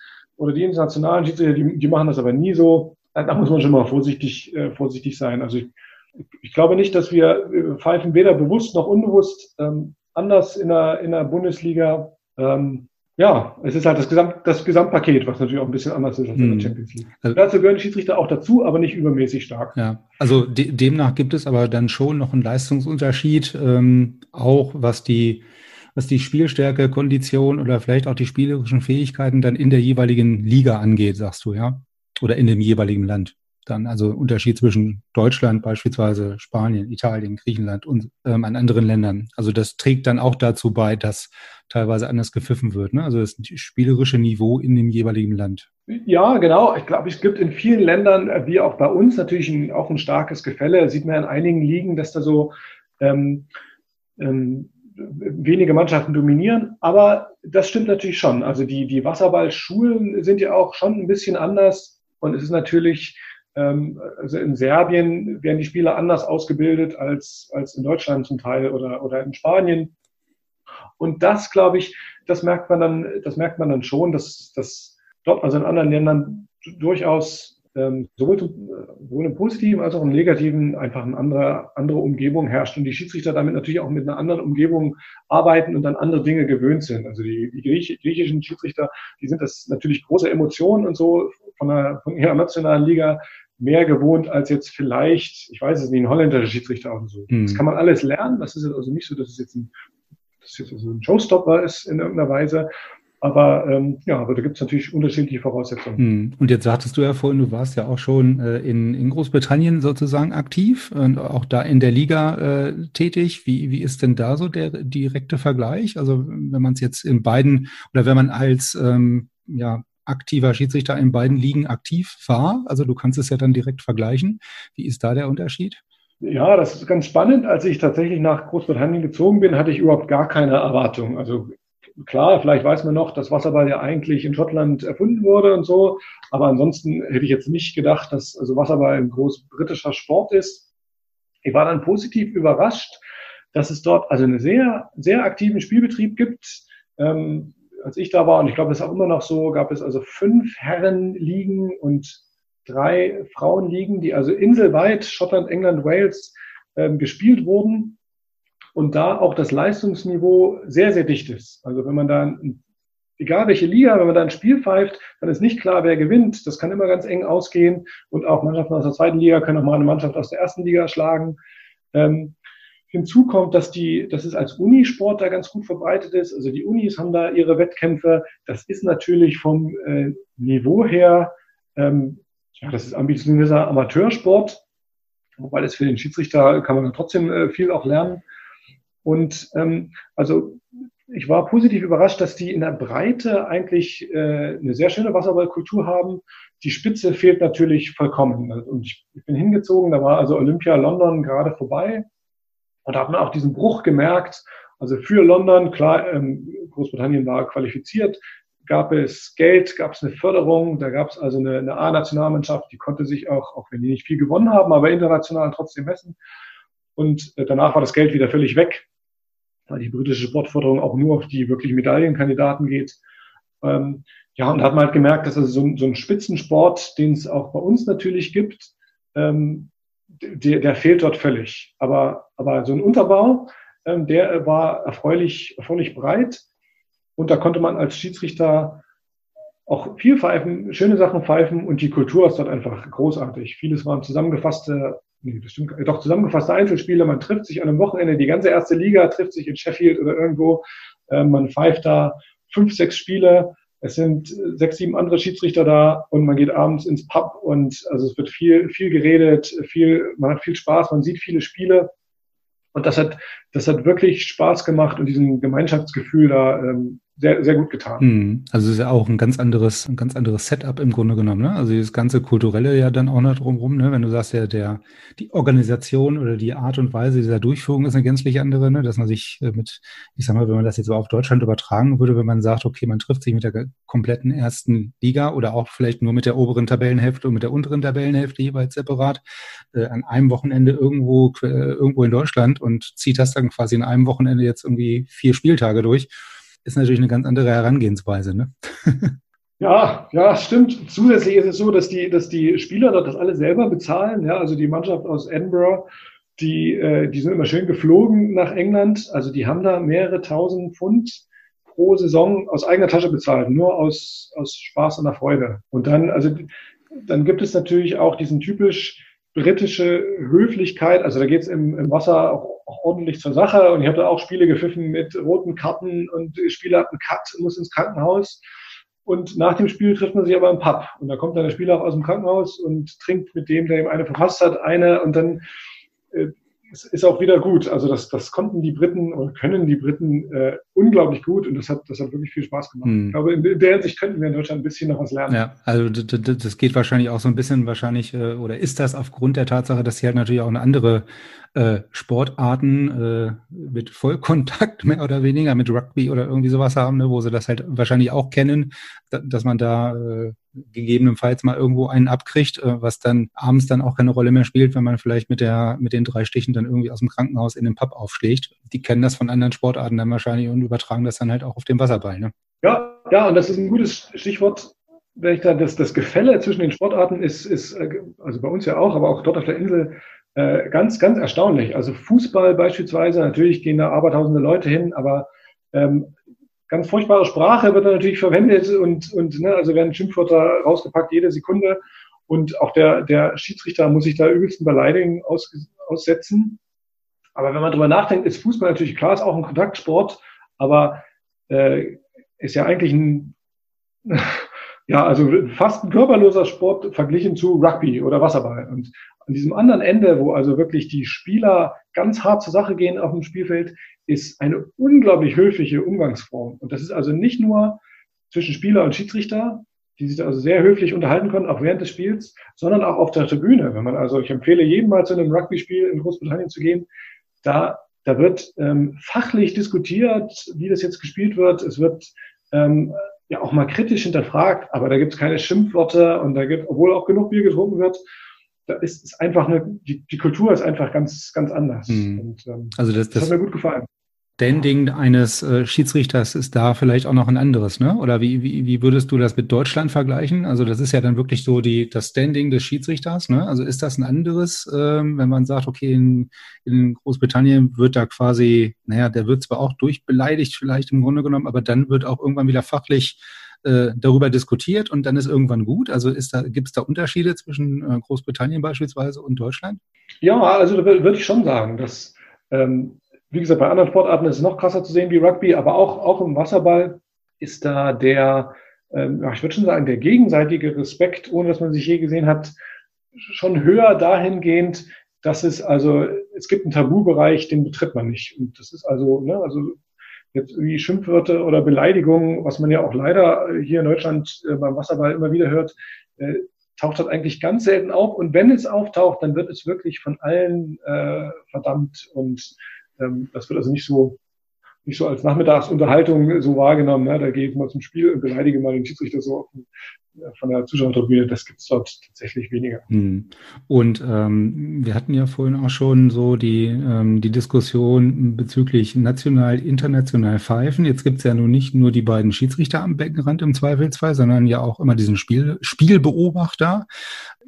oder die internationalen Schiedsrichter, die, die machen das aber nie so. Da muss man schon mal vorsichtig, äh, vorsichtig sein. Also ich, ich glaube nicht, dass wir äh, pfeifen weder bewusst noch unbewusst ähm, anders in der, in der Bundesliga. Ähm, ja, es ist halt das, Gesamt, das Gesamtpaket, was natürlich auch ein bisschen anders ist als in der hm. Champions League. Also, dazu gehören Schiedsrichter auch dazu, aber nicht übermäßig stark. Ja, also de demnach gibt es aber dann schon noch einen Leistungsunterschied, ähm, auch was die was die Spielstärke, Kondition oder vielleicht auch die spielerischen Fähigkeiten dann in der jeweiligen Liga angeht, sagst du, ja? Oder in dem jeweiligen Land. Dann also Unterschied zwischen Deutschland beispielsweise, Spanien, Italien, Griechenland und ähm, an anderen Ländern. Also das trägt dann auch dazu bei, dass teilweise anders gepfiffen wird. Ne? Also das spielerische Niveau in dem jeweiligen Land. Ja, genau. Ich glaube, es gibt in vielen Ländern, äh, wie auch bei uns, natürlich ein, auch ein starkes Gefälle. Sieht man in einigen Ligen, dass da so ähm, ähm, wenige Mannschaften dominieren, aber das stimmt natürlich schon. Also die, die Wasserballschulen sind ja auch schon ein bisschen anders und es ist natürlich Ähm, also in Serbien werden die Spieler anders ausgebildet als, als in Deutschland zum Teil oder, oder in Spanien. Und das, glaube ich, das merkt man dann, das merkt man dann schon, dass, dass dort, also in anderen Ländern durchaus ähm, sowohl, sowohl im Positiven als auch im Negativen einfach eine andere, andere Umgebung herrscht und die Schiedsrichter damit natürlich auch mit einer anderen Umgebung arbeiten und dann andere Dinge gewöhnt sind. Also die, die griechischen Schiedsrichter, die sind das natürlich große Emotionen und so von, der, von ihrer nationalen Liga mehr gewohnt als jetzt vielleicht, ich weiß es nicht, ein holländischer Schiedsrichter oder so. Mhm. Das kann man alles lernen. Das ist also nicht so, dass es jetzt ein, dass es jetzt also ein Showstopper ist in irgendeiner Weise. Aber ähm, ja, aber da gibt es natürlich unterschiedliche Voraussetzungen. Hm. Und jetzt sagtest du ja vorhin, du warst ja auch schon äh, in, in Großbritannien sozusagen aktiv und auch da in der Liga äh, tätig. Wie, wie ist denn da so der direkte Vergleich? Also wenn man es jetzt in beiden oder wenn man als ähm, ja, aktiver Schiedsrichter in beiden Ligen aktiv war, also du kannst es ja dann direkt vergleichen. Wie ist da der Unterschied? Ja, das ist ganz spannend. Als ich tatsächlich nach Großbritannien gezogen bin, hatte ich überhaupt gar keine Erwartung. Also klar, vielleicht weiß man noch, dass Wasserball ja eigentlich in Schottland erfunden wurde und so. Aber ansonsten hätte ich jetzt nicht gedacht, dass also Wasserball ein groß britischer Sport ist. Ich war dann positiv überrascht, dass es dort also einen sehr, sehr aktiven Spielbetrieb gibt. Ähm, als ich da war, und ich glaube, das ist auch immer noch so, gab es also fünf Herrenligen und drei Frauenligen, die also inselweit Schottland, England, Wales ähm, gespielt wurden und da auch das Leistungsniveau sehr, sehr dicht ist. Also wenn man da, egal welche Liga, wenn man da ein Spiel pfeift, dann ist nicht klar, wer gewinnt. Das kann immer ganz eng ausgehen und auch Mannschaften aus der zweiten Liga können auch mal eine Mannschaft aus der ersten Liga schlagen. Ähm, hinzu kommt, dass die, dass es als Unisport da ganz gut verbreitet ist. Also die Unis haben da ihre Wettkämpfe. Das ist natürlich vom äh, Niveau her, ähm, ja, das ist ambitionierter Amateursport, wobei das für den Schiedsrichter kann man trotzdem äh, viel auch lernen. Und ähm, also ich war positiv überrascht, dass die in der Breite eigentlich äh, eine sehr schöne Wasserballkultur haben. Die Spitze fehlt natürlich vollkommen. Und ich, ich bin hingezogen, da war also Olympia London gerade vorbei. Und da hat man auch diesen Bruch gemerkt. Also für London, klar, ähm, Großbritannien war qualifiziert, gab es Geld, gab es eine Förderung, da gab es also eine, eine A-Nationalmannschaft, die konnte sich auch, auch wenn die nicht viel gewonnen haben, aber international trotzdem messen. Und äh, danach war das Geld wieder völlig weg weil die britische Sportförderung auch nur auf die wirklich Medaillenkandidaten geht. Ähm, ja, und hat man halt gemerkt, dass also so, ein, so ein Spitzensport, den es auch bei uns natürlich gibt, ähm, der, der fehlt dort völlig. Aber, aber so ein Unterbau, ähm, der war erfreulich, erfreulich breit. Und da konnte man als Schiedsrichter auch viel pfeifen, schöne Sachen pfeifen und die Kultur ist dort einfach großartig. Vieles waren zusammengefasste nee, das stimmt, doch zusammengefasste Einzelspiele. Man trifft sich an einem Wochenende, die ganze erste Liga trifft sich in Sheffield oder irgendwo. Äh, man pfeift da fünf, sechs Spiele. Es sind sechs, sieben andere Schiedsrichter da und man geht abends ins Pub und also es wird viel, viel geredet, viel, man hat viel Spaß, man sieht viele Spiele. Und das hat, das hat wirklich Spaß gemacht und diesen Gemeinschaftsgefühl da ähm, sehr, sehr gut getan. Mhm. Also es ist ja auch ein ganz anderes, ein ganz anderes Setup im Grunde genommen. Ne? Also das ganze Kulturelle ja dann auch noch drumherum, ne? wenn du sagst, ja, der, die Organisation oder die Art und Weise dieser Durchführung ist eine gänzlich andere, ne? dass man sich äh, mit, ich sag mal, wenn man das jetzt auf Deutschland übertragen würde, wenn man sagt, okay, man trifft sich mit der kompletten ersten Liga oder auch vielleicht nur mit der oberen Tabellenhälfte und mit der unteren Tabellenhälfte jeweils separat äh, an einem Wochenende irgendwo, äh, irgendwo in Deutschland und zieht das dann quasi in einem Wochenende jetzt irgendwie vier Spieltage durch ist natürlich eine ganz andere Herangehensweise. Ne? Ja, ja, stimmt. Zusätzlich ist es so, dass die, dass die Spieler dort das alle selber bezahlen. Ja, also die Mannschaft aus Edinburgh, die, äh, die sind immer schön geflogen nach England. Also die haben da mehrere tausend Pfund pro Saison aus eigener Tasche bezahlt, nur aus, aus Spaß und der Freude. Und dann, also dann gibt es natürlich auch diesen typisch britische Höflichkeit. Also da geht es im, im Wasser auch, auch, ordentlich zur Sache. Und ich habe da auch Spiele gepfiffen mit roten Karten und Spieler hat einen Cut, muss ins Krankenhaus. Und nach dem Spiel trifft man sich aber im Pub. Und da kommt dann der Spieler auch aus dem Krankenhaus und trinkt mit dem, der ihm eine verfasst hat, eine. Und dann äh, es ist auch wieder gut. Also das, das konnten die Briten und können die Briten äh, unglaublich gut und das hat, das hat wirklich viel Spaß gemacht. Hm. Ich glaube, in der Hinsicht könnten wir in Deutschland ein bisschen noch was lernen. Ja, also das geht wahrscheinlich auch so ein bisschen wahrscheinlich, äh, oder ist das aufgrund der Tatsache, dass sie halt natürlich auch eine andere äh, Sportarten äh, mit Vollkontakt mehr oder weniger, mit Rugby oder irgendwie sowas haben, ne, wo sie das halt wahrscheinlich auch kennen, da, dass man da äh, gegebenenfalls mal irgendwo einen abkriegt, äh, was dann abends dann auch keine Rolle mehr spielt, wenn man vielleicht mit der, mit den drei Stichen dann irgendwie aus dem Krankenhaus in den Pub aufschlägt. Die kennen das von anderen Sportarten dann wahrscheinlich und übertragen das dann halt auch auf den Wasserball, ne? Ja, ja, und das ist ein gutes Stichwort. Wenn ich da das, das Gefälle zwischen den Sportarten ist, ist, äh, also bei uns ja auch, aber auch dort auf der Insel, äh, ganz, ganz erstaunlich. Also Fußball beispielsweise, natürlich gehen da abertausende Leute hin, aber ähm, ganz furchtbare Sprache wird natürlich verwendet und, und ne, also werden Schimpfwörter rausgepackt jede Sekunde. Und auch der, der Schiedsrichter muss sich da übelsten Beleidigungen aus, aussetzen. Aber wenn man drüber nachdenkt, ist Fußball natürlich klar, ist auch ein Kontaktsport, aber äh, ist ja eigentlich ein, ja, also fast ein körperloser Sport verglichen zu Rugby oder Wasserball. Und an diesem anderen Ende, wo also wirklich die Spieler ganz hart zur Sache gehen auf dem Spielfeld, ist eine unglaublich höfliche Umgangsform. Und das ist also nicht nur zwischen Spieler und Schiedsrichter, die sich also sehr höflich unterhalten können, auch während des Spiels, sondern auch auf der Tribüne. Wenn man also, ich empfehle jedem mal zu einem Rugby-Spiel in Großbritannien zu gehen, da, da wird ähm, fachlich diskutiert, wie das jetzt gespielt wird. Es wird ähm, ja auch mal kritisch hinterfragt, aber da gibt es keine Schimpfworte und da gibt, obwohl auch genug Bier getrunken wird, da ist, ist einfach eine, die, die Kultur ist einfach ganz, ganz anders. Hm. Und, ähm, also das, das, das hat mir gut gefallen. Standing eines äh, Schiedsrichters ist da vielleicht auch noch ein anderes, ne? Oder wie, wie, wie würdest du das mit Deutschland vergleichen? Also das ist ja dann wirklich so die, das Standing des Schiedsrichters, ne? Also ist das ein anderes, ähm, wenn man sagt, okay, in, in Großbritannien wird da quasi, naja, der wird zwar auch durchbeleidigt vielleicht im Grunde genommen, aber dann wird auch irgendwann wieder fachlich äh, darüber diskutiert und dann ist irgendwann gut? Also gibt es da Unterschiede zwischen äh, Großbritannien beispielsweise und Deutschland? Ja, also da würde ich schon sagen, dass ähm, wie gesagt, bei anderen Sportarten ist es noch krasser zu sehen wie Rugby, aber auch, auch im Wasserball ist da der, ähm, ich würde schon sagen, der gegenseitige Respekt, ohne dass man sich je gesehen hat, schon höher dahingehend, dass es also, es gibt einen Tabubereich, den betritt man nicht. Und das ist also, ne, also jetzt irgendwie Schimpfwörter oder Beleidigungen, was man ja auch leider hier in Deutschland äh, beim Wasserball immer wieder hört, äh, taucht das eigentlich ganz selten auf. Und wenn es auftaucht, dann wird es wirklich von allen äh, verdammt und ähm, das wird also nicht so, nicht so als Nachmittagsunterhaltung so wahrgenommen. Ne? Da gehe ich mal zum Spiel und beleidige mal den Schiedsrichter so von der Zuschauertribüne. Das gibt es dort tatsächlich weniger. Hm. Und ähm, wir hatten ja vorhin auch schon so die, ähm, die Diskussion bezüglich national, international Pfeifen. Jetzt gibt es ja nun nicht nur die beiden Schiedsrichter am Beckenrand im Zweifelsfall, sondern ja auch immer diesen Spiel, Spielbeobachter.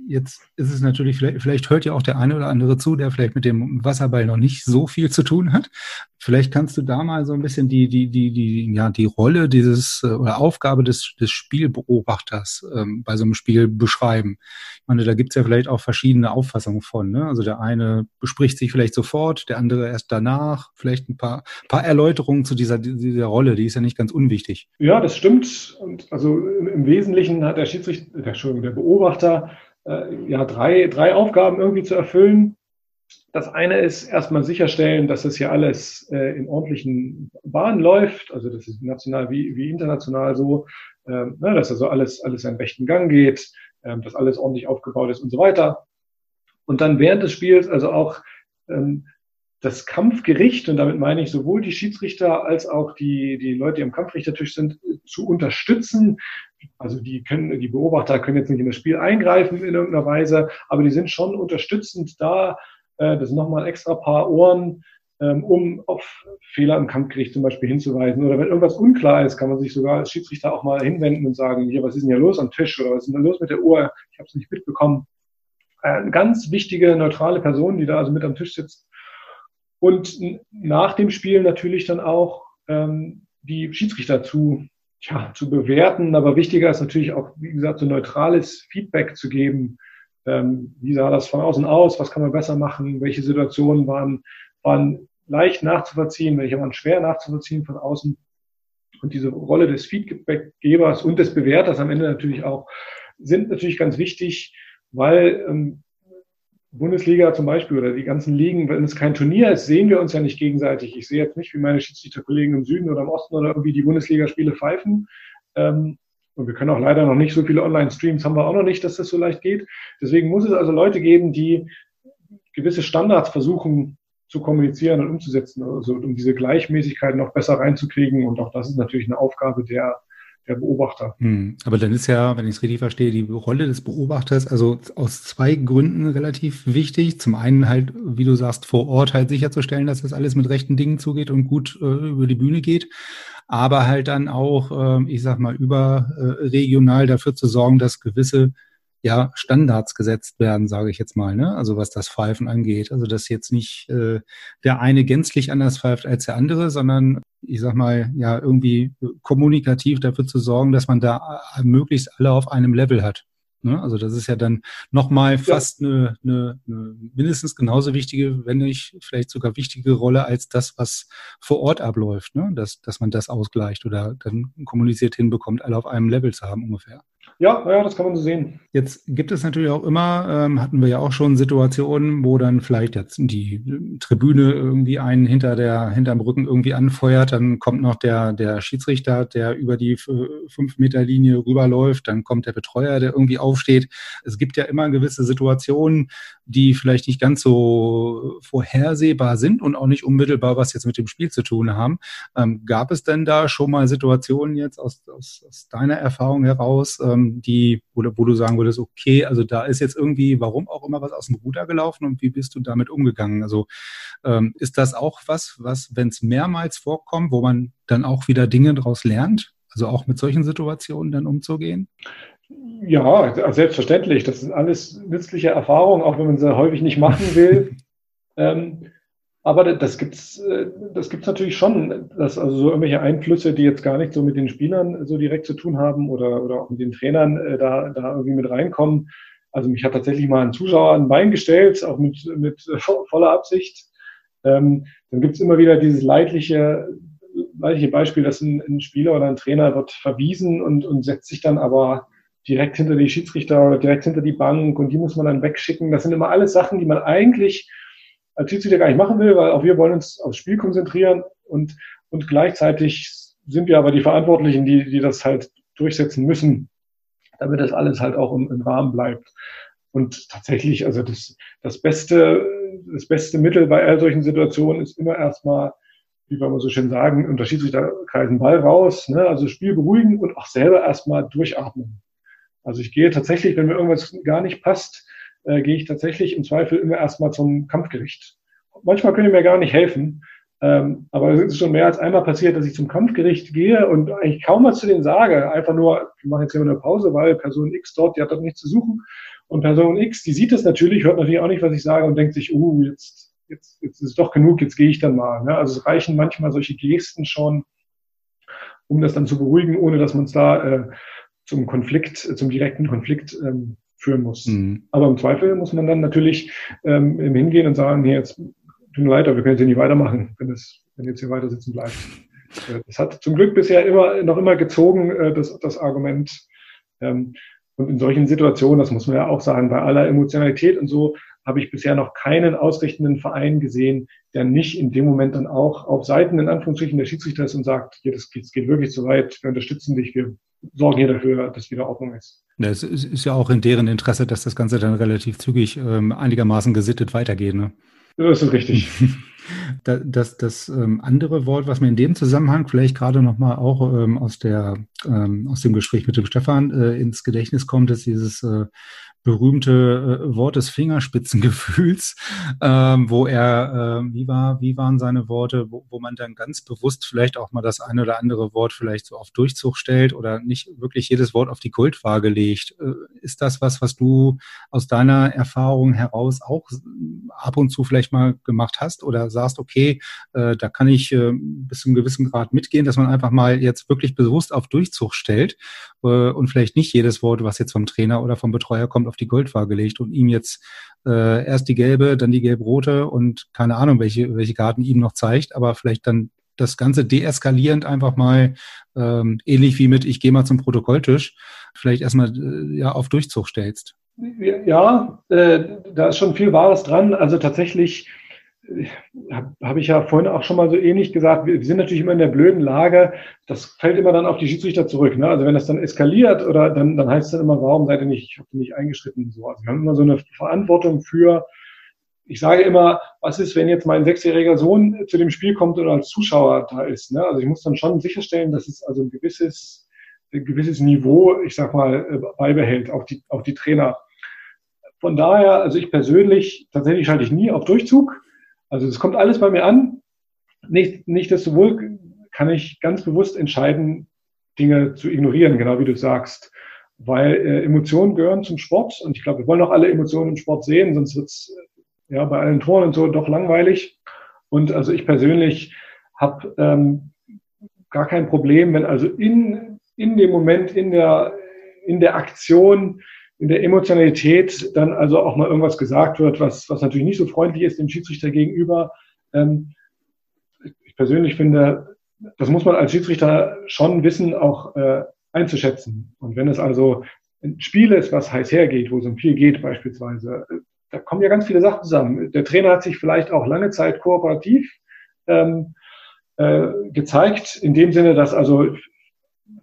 Jetzt ist es natürlich, vielleicht, vielleicht hört ja auch der eine oder andere zu, der vielleicht mit dem Wasserball noch nicht so viel zu tun hat. Vielleicht kannst du da mal so ein bisschen die, die, die, die, ja, die Rolle dieses äh, oder Aufgabe des, des Spielbeobachters ähm, bei so einem Spiel beschreiben. Ich meine, da gibt es ja vielleicht auch verschiedene Auffassungen von. Ne? Also der eine bespricht sich vielleicht sofort, der andere erst danach. Vielleicht ein paar, paar Erläuterungen zu dieser, dieser Rolle, die ist ja nicht ganz unwichtig. Ja, das stimmt. Und also im Wesentlichen hat der Schiedsrichter, der, der Beobachter äh, ja, drei, drei Aufgaben irgendwie zu erfüllen. Das eine ist erstmal sicherstellen, dass das hier alles äh, in ordentlichen Bahnen läuft, also das ist national wie, wie international so, äh, ne, dass also alles, alles seinen rechten Gang geht, äh, dass alles ordentlich aufgebaut ist und so weiter. Und dann während des Spiels also auch ähm, das Kampfgericht, und damit meine ich sowohl die Schiedsrichter als auch die, die Leute, die am Kampfrichtertisch sind, zu unterstützen. Also die können, die Beobachter können jetzt nicht in das Spiel eingreifen in irgendeiner Weise, aber die sind schon unterstützend da. Äh, das sind nochmal extra paar Ohren, ähm, um auf Fehler im Kampfgericht zum Beispiel hinzuweisen. Oder wenn irgendwas unklar ist, kann man sich sogar als Schiedsrichter auch mal hinwenden und sagen, hier, was ist denn hier los am Tisch oder was ist denn los mit der Uhr? Ich habe es nicht mitbekommen. Äh, eine ganz wichtige, neutrale Person, die da also mit am Tisch sitzt und nach dem Spiel natürlich dann auch ähm, die Schiedsrichter zu, ja, zu bewerten. Aber wichtiger ist natürlich auch, wie gesagt, so neutrales Feedback zu geben. Ähm, wie sah das von außen aus? Was kann man besser machen? Welche Situationen waren, waren leicht nachzuvollziehen? Welche waren schwer nachzuvollziehen von außen? Und diese Rolle des Feedbackgebers und des Bewerters am Ende natürlich auch sind natürlich ganz wichtig, weil ähm, Bundesliga zum Beispiel oder die ganzen Ligen, wenn es kein Turnier ist, sehen wir uns ja nicht gegenseitig. Ich sehe jetzt nicht, wie meine Schiedsrichterkollegen im Süden oder im Osten oder irgendwie die Bundesligaspiele pfeifen. Ähm, und wir können auch leider noch nicht so viele Online-Streams, haben wir auch noch nicht, dass das so leicht geht. Deswegen muss es also Leute geben, die gewisse Standards versuchen zu kommunizieren und umzusetzen, also um diese Gleichmäßigkeit noch besser reinzukriegen. Und auch das ist natürlich eine Aufgabe der, der Beobachter. Hm. Aber dann ist ja, wenn ich es richtig verstehe, die Rolle des Beobachters also aus zwei Gründen relativ wichtig. Zum einen halt, wie du sagst, vor Ort halt sicherzustellen, dass das alles mit rechten Dingen zugeht und gut äh, über die Bühne geht. Aber halt dann auch, äh, ich sag mal, überregional dafür zu sorgen, dass gewisse ja, Standards gesetzt werden, sage ich jetzt mal, ne? Also was das Pfeifen angeht. Also dass jetzt nicht äh, der eine gänzlich anders pfeift als der andere, sondern ich sag mal, ja, irgendwie kommunikativ dafür zu sorgen, dass man da äh, möglichst alle auf einem Level hat. Ne? Also das ist ja dann nochmal fast ja. eine, eine, eine mindestens genauso wichtige, wenn nicht vielleicht sogar wichtige Rolle als das, was vor Ort abläuft, ne? dass, dass man das ausgleicht oder dann kommuniziert hinbekommt, alle auf einem Level zu haben ungefähr. Ja, ja, das kann man so sehen. Jetzt gibt es natürlich auch immer, ähm, hatten wir ja auch schon Situationen, wo dann vielleicht jetzt die Tribüne irgendwie einen hinter der, hinterm Rücken irgendwie anfeuert, dann kommt noch der, der Schiedsrichter, der über die fünf Meter Linie rüberläuft, dann kommt der Betreuer, der irgendwie aufsteht. Es gibt ja immer gewisse Situationen, die vielleicht nicht ganz so vorhersehbar sind und auch nicht unmittelbar was jetzt mit dem Spiel zu tun haben. Ähm, gab es denn da schon mal Situationen jetzt aus, aus, aus deiner Erfahrung heraus, ähm, die, wo, wo, du sagen würdest, okay, also da ist jetzt irgendwie, warum auch immer was aus dem Ruder gelaufen und wie bist du damit umgegangen? Also ähm, ist das auch was, was, wenn es mehrmals vorkommt, wo man dann auch wieder Dinge daraus lernt? Also auch mit solchen Situationen dann umzugehen? Ja, selbstverständlich. Das sind alles nützliche Erfahrungen, auch wenn man sie häufig nicht machen will. ähm, aber das gibt's, äh, das gibt's natürlich schon, dass also so irgendwelche Einflüsse, die jetzt gar nicht so mit den Spielern so direkt zu tun haben oder, oder auch mit den Trainern äh, da, da irgendwie mit reinkommen. Also mich hat tatsächlich mal ein Zuschauer ein Bein gestellt, auch mit, mit voller Absicht. Ähm, dann gibt's immer wieder dieses leidliche, leidliche Beispiel, dass ein, ein Spieler oder ein Trainer wird verwiesen und, und setzt sich dann aber direkt hinter die Schiedsrichter oder direkt hinter die Bank und die muss man dann wegschicken. Das sind immer alles Sachen, die man eigentlich als Schiedsrichter gar nicht machen will, weil auch wir wollen uns aufs Spiel konzentrieren und, und gleichzeitig sind wir aber die Verantwortlichen, die, die das halt durchsetzen müssen, damit das alles halt auch im, im Rahmen bleibt. Und tatsächlich, also das, das beste, das beste Mittel bei solchen Situationen ist immer erstmal, wie wir mal so schön sagen, unter Schiedsrichterkreisen Ball raus, ne? also Spiel beruhigen und auch selber erstmal durchatmen. Also ich gehe tatsächlich, wenn mir irgendwas gar nicht passt, äh, gehe ich tatsächlich im Zweifel immer erstmal zum Kampfgericht. Manchmal können die mir gar nicht helfen, ähm, aber es ist schon mehr als einmal passiert, dass ich zum Kampfgericht gehe und eigentlich kaum was zu denen sage. Einfach nur, wir machen jetzt hier eine Pause, weil Person X dort, die hat dort nichts zu suchen. Und Person X, die sieht das natürlich, hört natürlich auch nicht, was ich sage und denkt sich, uh, jetzt, jetzt, jetzt ist es doch genug, jetzt gehe ich dann mal. Ne? Also es reichen manchmal solche Gesten schon, um das dann zu beruhigen, ohne dass man es da äh, zum Konflikt, zum direkten Konflikt ähm, führen muss. Mhm. Aber im Zweifel muss man dann natürlich ähm, hingehen und sagen, hier jetzt tut mir leid, aber wir können jetzt hier nicht weitermachen, wenn es, wenn jetzt hier weiter sitzen bleibt. Äh, das hat zum Glück bisher immer noch immer gezogen, äh, das, das Argument. Ähm, und in solchen Situationen, das muss man ja auch sagen, bei aller Emotionalität und so, habe ich bisher noch keinen ausrichtenden Verein gesehen, der nicht in dem Moment dann auch auf Seiten in Anführungsstrichen der Schiedsrichter ist und sagt, hier, das geht, das geht wirklich zu weit, wir unterstützen dich, wir sorgen hier dafür, dass wieder Ordnung ist. Es ist ja auch in deren Interesse, dass das Ganze dann relativ zügig ähm, einigermaßen gesittet weitergeht. Ne? Das ist richtig. Das, das, das ähm, andere Wort, was mir in dem Zusammenhang vielleicht gerade nochmal auch ähm, aus, der, ähm, aus dem Gespräch mit dem Stefan äh, ins Gedächtnis kommt, ist dieses äh, berühmte äh, Wort des Fingerspitzengefühls, ähm, wo er, äh, wie war, wie waren seine Worte, wo, wo man dann ganz bewusst vielleicht auch mal das eine oder andere Wort vielleicht so auf Durchzug stellt oder nicht wirklich jedes Wort auf die Kultwaage legt. Äh, ist das was, was du aus deiner Erfahrung heraus auch ab und zu vielleicht mal gemacht hast oder sagst, okay, äh, da kann ich äh, bis zu einem gewissen Grad mitgehen, dass man einfach mal jetzt wirklich bewusst auf Durchzug stellt äh, und vielleicht nicht jedes Wort, was jetzt vom Trainer oder vom Betreuer kommt, auf die Goldwaage legt und ihm jetzt äh, erst die gelbe, dann die gelb-rote und keine Ahnung, welche, welche Karten ihm noch zeigt, aber vielleicht dann das Ganze deeskalierend einfach mal, ähm, ähnlich wie mit ich gehe mal zum Protokolltisch, vielleicht erstmal äh, ja auf Durchzug stellst. Ja, äh, da ist schon viel Wahres dran. Also tatsächlich habe hab ich ja vorhin auch schon mal so ähnlich gesagt, wir, sind natürlich immer in der blöden Lage, das fällt immer dann auf die Schiedsrichter zurück. Ne? Also wenn das dann eskaliert oder dann, dann heißt es dann immer, warum seid ihr nicht, ich habe nicht eingeschritten. So. Also wir haben immer so eine Verantwortung für, ich sage immer, was ist, wenn jetzt mein sechsjähriger Sohn zu dem Spiel kommt oder als Zuschauer da ist. Ne? Also ich muss dann schon sicherstellen, dass es also ein gewisses ein gewisses Niveau, ich sag mal, äh, beibehält, auch die, auch die Trainer. Von daher, also ich persönlich, tatsächlich schalte ich nie auf Durchzug. Also es kommt alles bei mir an. Nicht, nicht desto wohl kann ich ganz bewusst entscheiden, Dinge zu ignorieren, genau wie du sagst. Weil äh, Emotionen gehören zum Sport und ich glaube, wir wollen auch alle Emotionen im Sport sehen, sonst wird's ja bei allen Toren und so doch langweilig. Und also ich persönlich habe ähm, gar kein Problem, wenn also in, in dem Moment, in der, in der Aktion, in der Emotionalität dann also auch mal irgendwas gesagt wird, was, was natürlich nicht so freundlich ist dem Schiedsrichter gegenüber. Ähm, ich persönlich finde, das muss man als Schiedsrichter schon wissen, auch äh, einzuschätzen. Und wenn es also ein Spiel ist, was heiß hergeht, wo es um viel geht beispielsweise, da kommen ja ganz viele Sachen zusammen. Der Trainer hat sich vielleicht auch lange Zeit kooperativ ähm, äh, gezeigt, in dem Sinne, dass also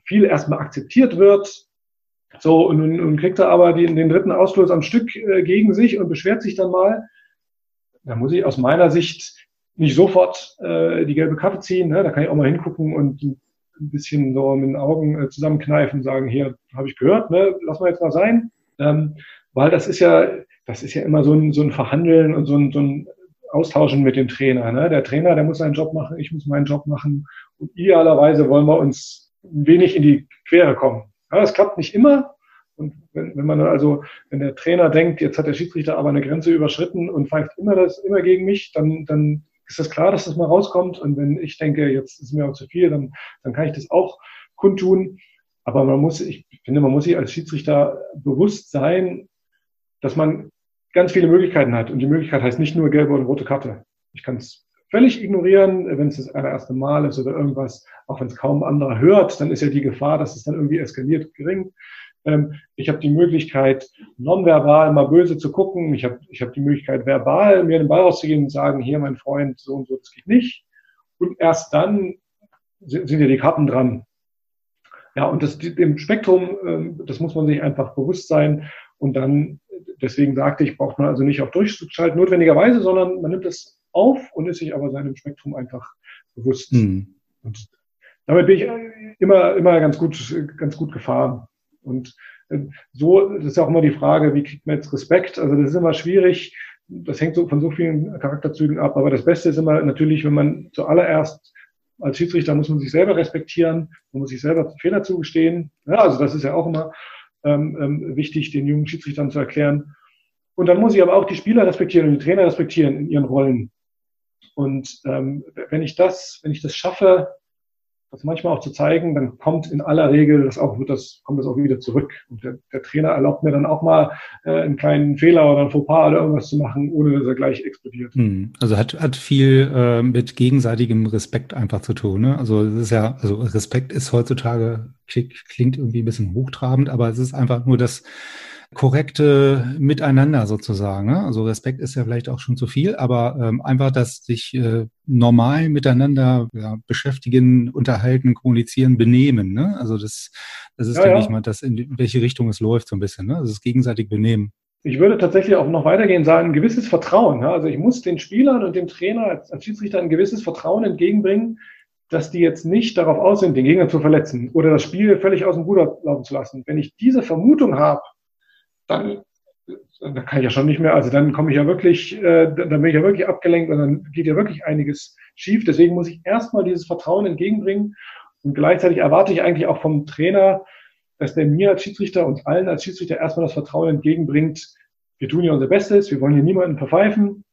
viel erstmal akzeptiert wird. So, und nun kriegt er aber den, den dritten Ausfluss am Stück äh, gegen sich und beschwert sich dann mal. Da muss ich aus meiner Sicht nicht sofort äh, die gelbe Karte ziehen. Ne? Da kann ich auch mal hingucken und ein bisschen so mit den Augen äh, zusammenkneifen und sagen, hier habe ich gehört, ne? lass mal jetzt mal sein. Ähm, weil das ist ja, das ist ja immer so ein, so ein Verhandeln und so ein, so ein Austauschen mit dem Trainer. Ne? Der Trainer, der muss seinen Job machen, ich muss meinen Job machen. Und idealerweise wollen wir uns ein wenig in die Quere kommen. Ja, das klappt nicht immer. Und wenn, wenn man also, wenn der Trainer denkt, jetzt hat der Schiedsrichter aber eine Grenze überschritten und pfeift immer das, immer gegen mich, dann, dann ist das klar, dass das mal rauskommt. Und wenn ich denke, jetzt ist mir auch zu viel, dann, dann kann ich das auch kundtun. Aber man muss, ich finde, man muss sich als Schiedsrichter bewusst sein, dass man ganz viele Möglichkeiten hat. Und die Möglichkeit heißt nicht nur gelbe oder rote Karte. Ich kann es völlig ignorieren, wenn es das allererste Mal ist oder irgendwas, auch wenn es kaum anderer hört, dann ist ja die Gefahr, dass es dann irgendwie eskaliert, gering. Ähm, ich habe die Möglichkeit, nonverbal mal böse zu gucken. Ich habe ich hab die Möglichkeit, verbal mir den Ball rauszugehen und sagen, hier, mein Freund, so und so, das geht nicht. Und erst dann sind, sind ja die Karten dran. Ja, und das, dem Spektrum, ähm, das muss man sich einfach bewusst sein. Und dann, deswegen sagte ich, braucht man also nicht auf Durchzug schalten notwendigerweise, sondern man nimmt es auf und ist sich aber seinem Spektrum einfach bewusst. Mhm. Und damit bin ich immer, immer ganz gut, ganz gut gefahren. Und äh, so, ist auch immer die Frage, wie kriegt man jetzt Respekt? Also das ist immer schwierig. Das hängt so von so vielen Charakterzügen ab. Aber das Beste ist immer natürlich, wenn man zuallererst als Schiedsrichter muss man sich selber respektieren, man muss sich selber Fehler zugestehen. Ja, also das ist ja auch immer ähm, ähm, wichtig, den jungen Schiedsrichtern zu erklären. Und dann muss ich aber auch die Spieler respektieren und die Trainer respektieren in ihren Rollen. Und ähm, wenn ich das, wenn ich das schaffe, das manchmal auch zu zeigen, dann kommt in aller Regel das auch, wird das, kommt das auch wieder zurück. Und der, der Trainer erlaubt mir dann auch mal äh, einen kleinen Fehler oder ein Fauxpas oder irgendwas zu machen, ohne dass er gleich explodiert. Hm. Also hat, hat viel äh, mit gegenseitigem Respekt einfach zu tun. Ne? Also es ist ja, also Respekt ist heutzutage, klingt irgendwie ein bisschen hochtrabend, aber es ist einfach nur das, korrekte Miteinander sozusagen. Ne? Also Respekt ist ja vielleicht auch schon zu viel, aber ähm, einfach das sich äh, normal miteinander ja, beschäftigen, unterhalten, kommunizieren, benehmen. Ne? Also das, das ist, ja, denke ja. ich mal, das, in welche Richtung es läuft so ein bisschen. Ne? Also das gegenseitig benehmen. Ich würde tatsächlich auch noch weitergehen sagen, ein gewisses Vertrauen. Ne? Also ich muss den Spielern und dem Trainer als, als Schiedsrichter ein gewisses Vertrauen entgegenbringen, dass die jetzt nicht darauf aus sind, den Gegner zu verletzen oder das Spiel völlig aus dem Ruder laufen zu lassen. Wenn ich diese Vermutung habe, dann, dann kann ich ja schon nicht mehr, also dann komme ich ja wirklich, äh, dann bin ich ja wirklich abgelenkt und dann geht ja wirklich einiges schief. Deswegen muss ich erstmal dieses Vertrauen entgegenbringen und gleichzeitig erwarte ich eigentlich auch vom Trainer, dass der mir als Schiedsrichter und allen als Schiedsrichter erstmal das Vertrauen entgegenbringt. Wir tun hier unser Bestes, wir wollen hier niemanden verpfeifen.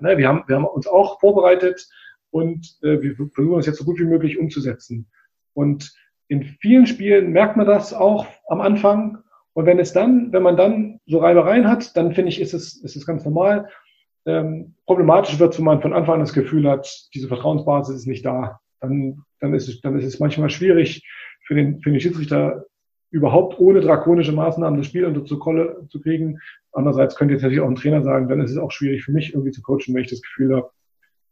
Ne, wir, haben, wir haben uns auch vorbereitet und äh, wir versuchen es jetzt so gut wie möglich umzusetzen. Und in vielen Spielen merkt man das auch am Anfang. Und wenn es dann, wenn man dann so Reibereien hat, dann finde ich, ist es, ist es ganz normal. Ähm, problematisch wird, wenn man von Anfang an das Gefühl hat, diese Vertrauensbasis ist nicht da. Dann, dann, ist es, dann ist es manchmal schwierig für den, für den Schiedsrichter überhaupt ohne drakonische Maßnahmen das Spiel unter Kontrolle zu kriegen. Andererseits könnte jetzt natürlich auch ein Trainer sagen, dann ist es auch schwierig für mich irgendwie zu coachen, wenn ich das Gefühl habe,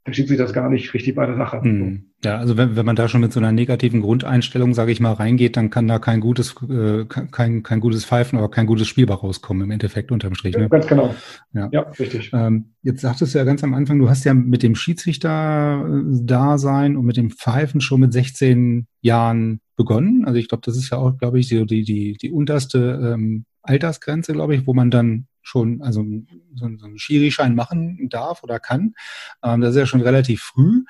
der Schiedsrichter ist gar nicht richtig bei der Sache. Hm. Ja, also wenn, wenn man da schon mit so einer negativen Grundeinstellung, sage ich mal, reingeht, dann kann da kein gutes, äh, kein, kein gutes Pfeifen oder kein gutes Spiel rauskommen im Endeffekt unterm Strich. Ne? Ganz genau. Ja, ja richtig. Ähm, jetzt sagtest du ja ganz am Anfang, du hast ja mit dem Schiedsrichter-Dasein und mit dem Pfeifen schon mit 16 Jahren begonnen. Also ich glaube, das ist ja auch, glaube ich, die, die, die, die unterste ähm, Altersgrenze, glaube ich, wo man dann schon also so, so einen Schiri-Schein machen darf oder kann. Ähm, das ist ja schon relativ früh.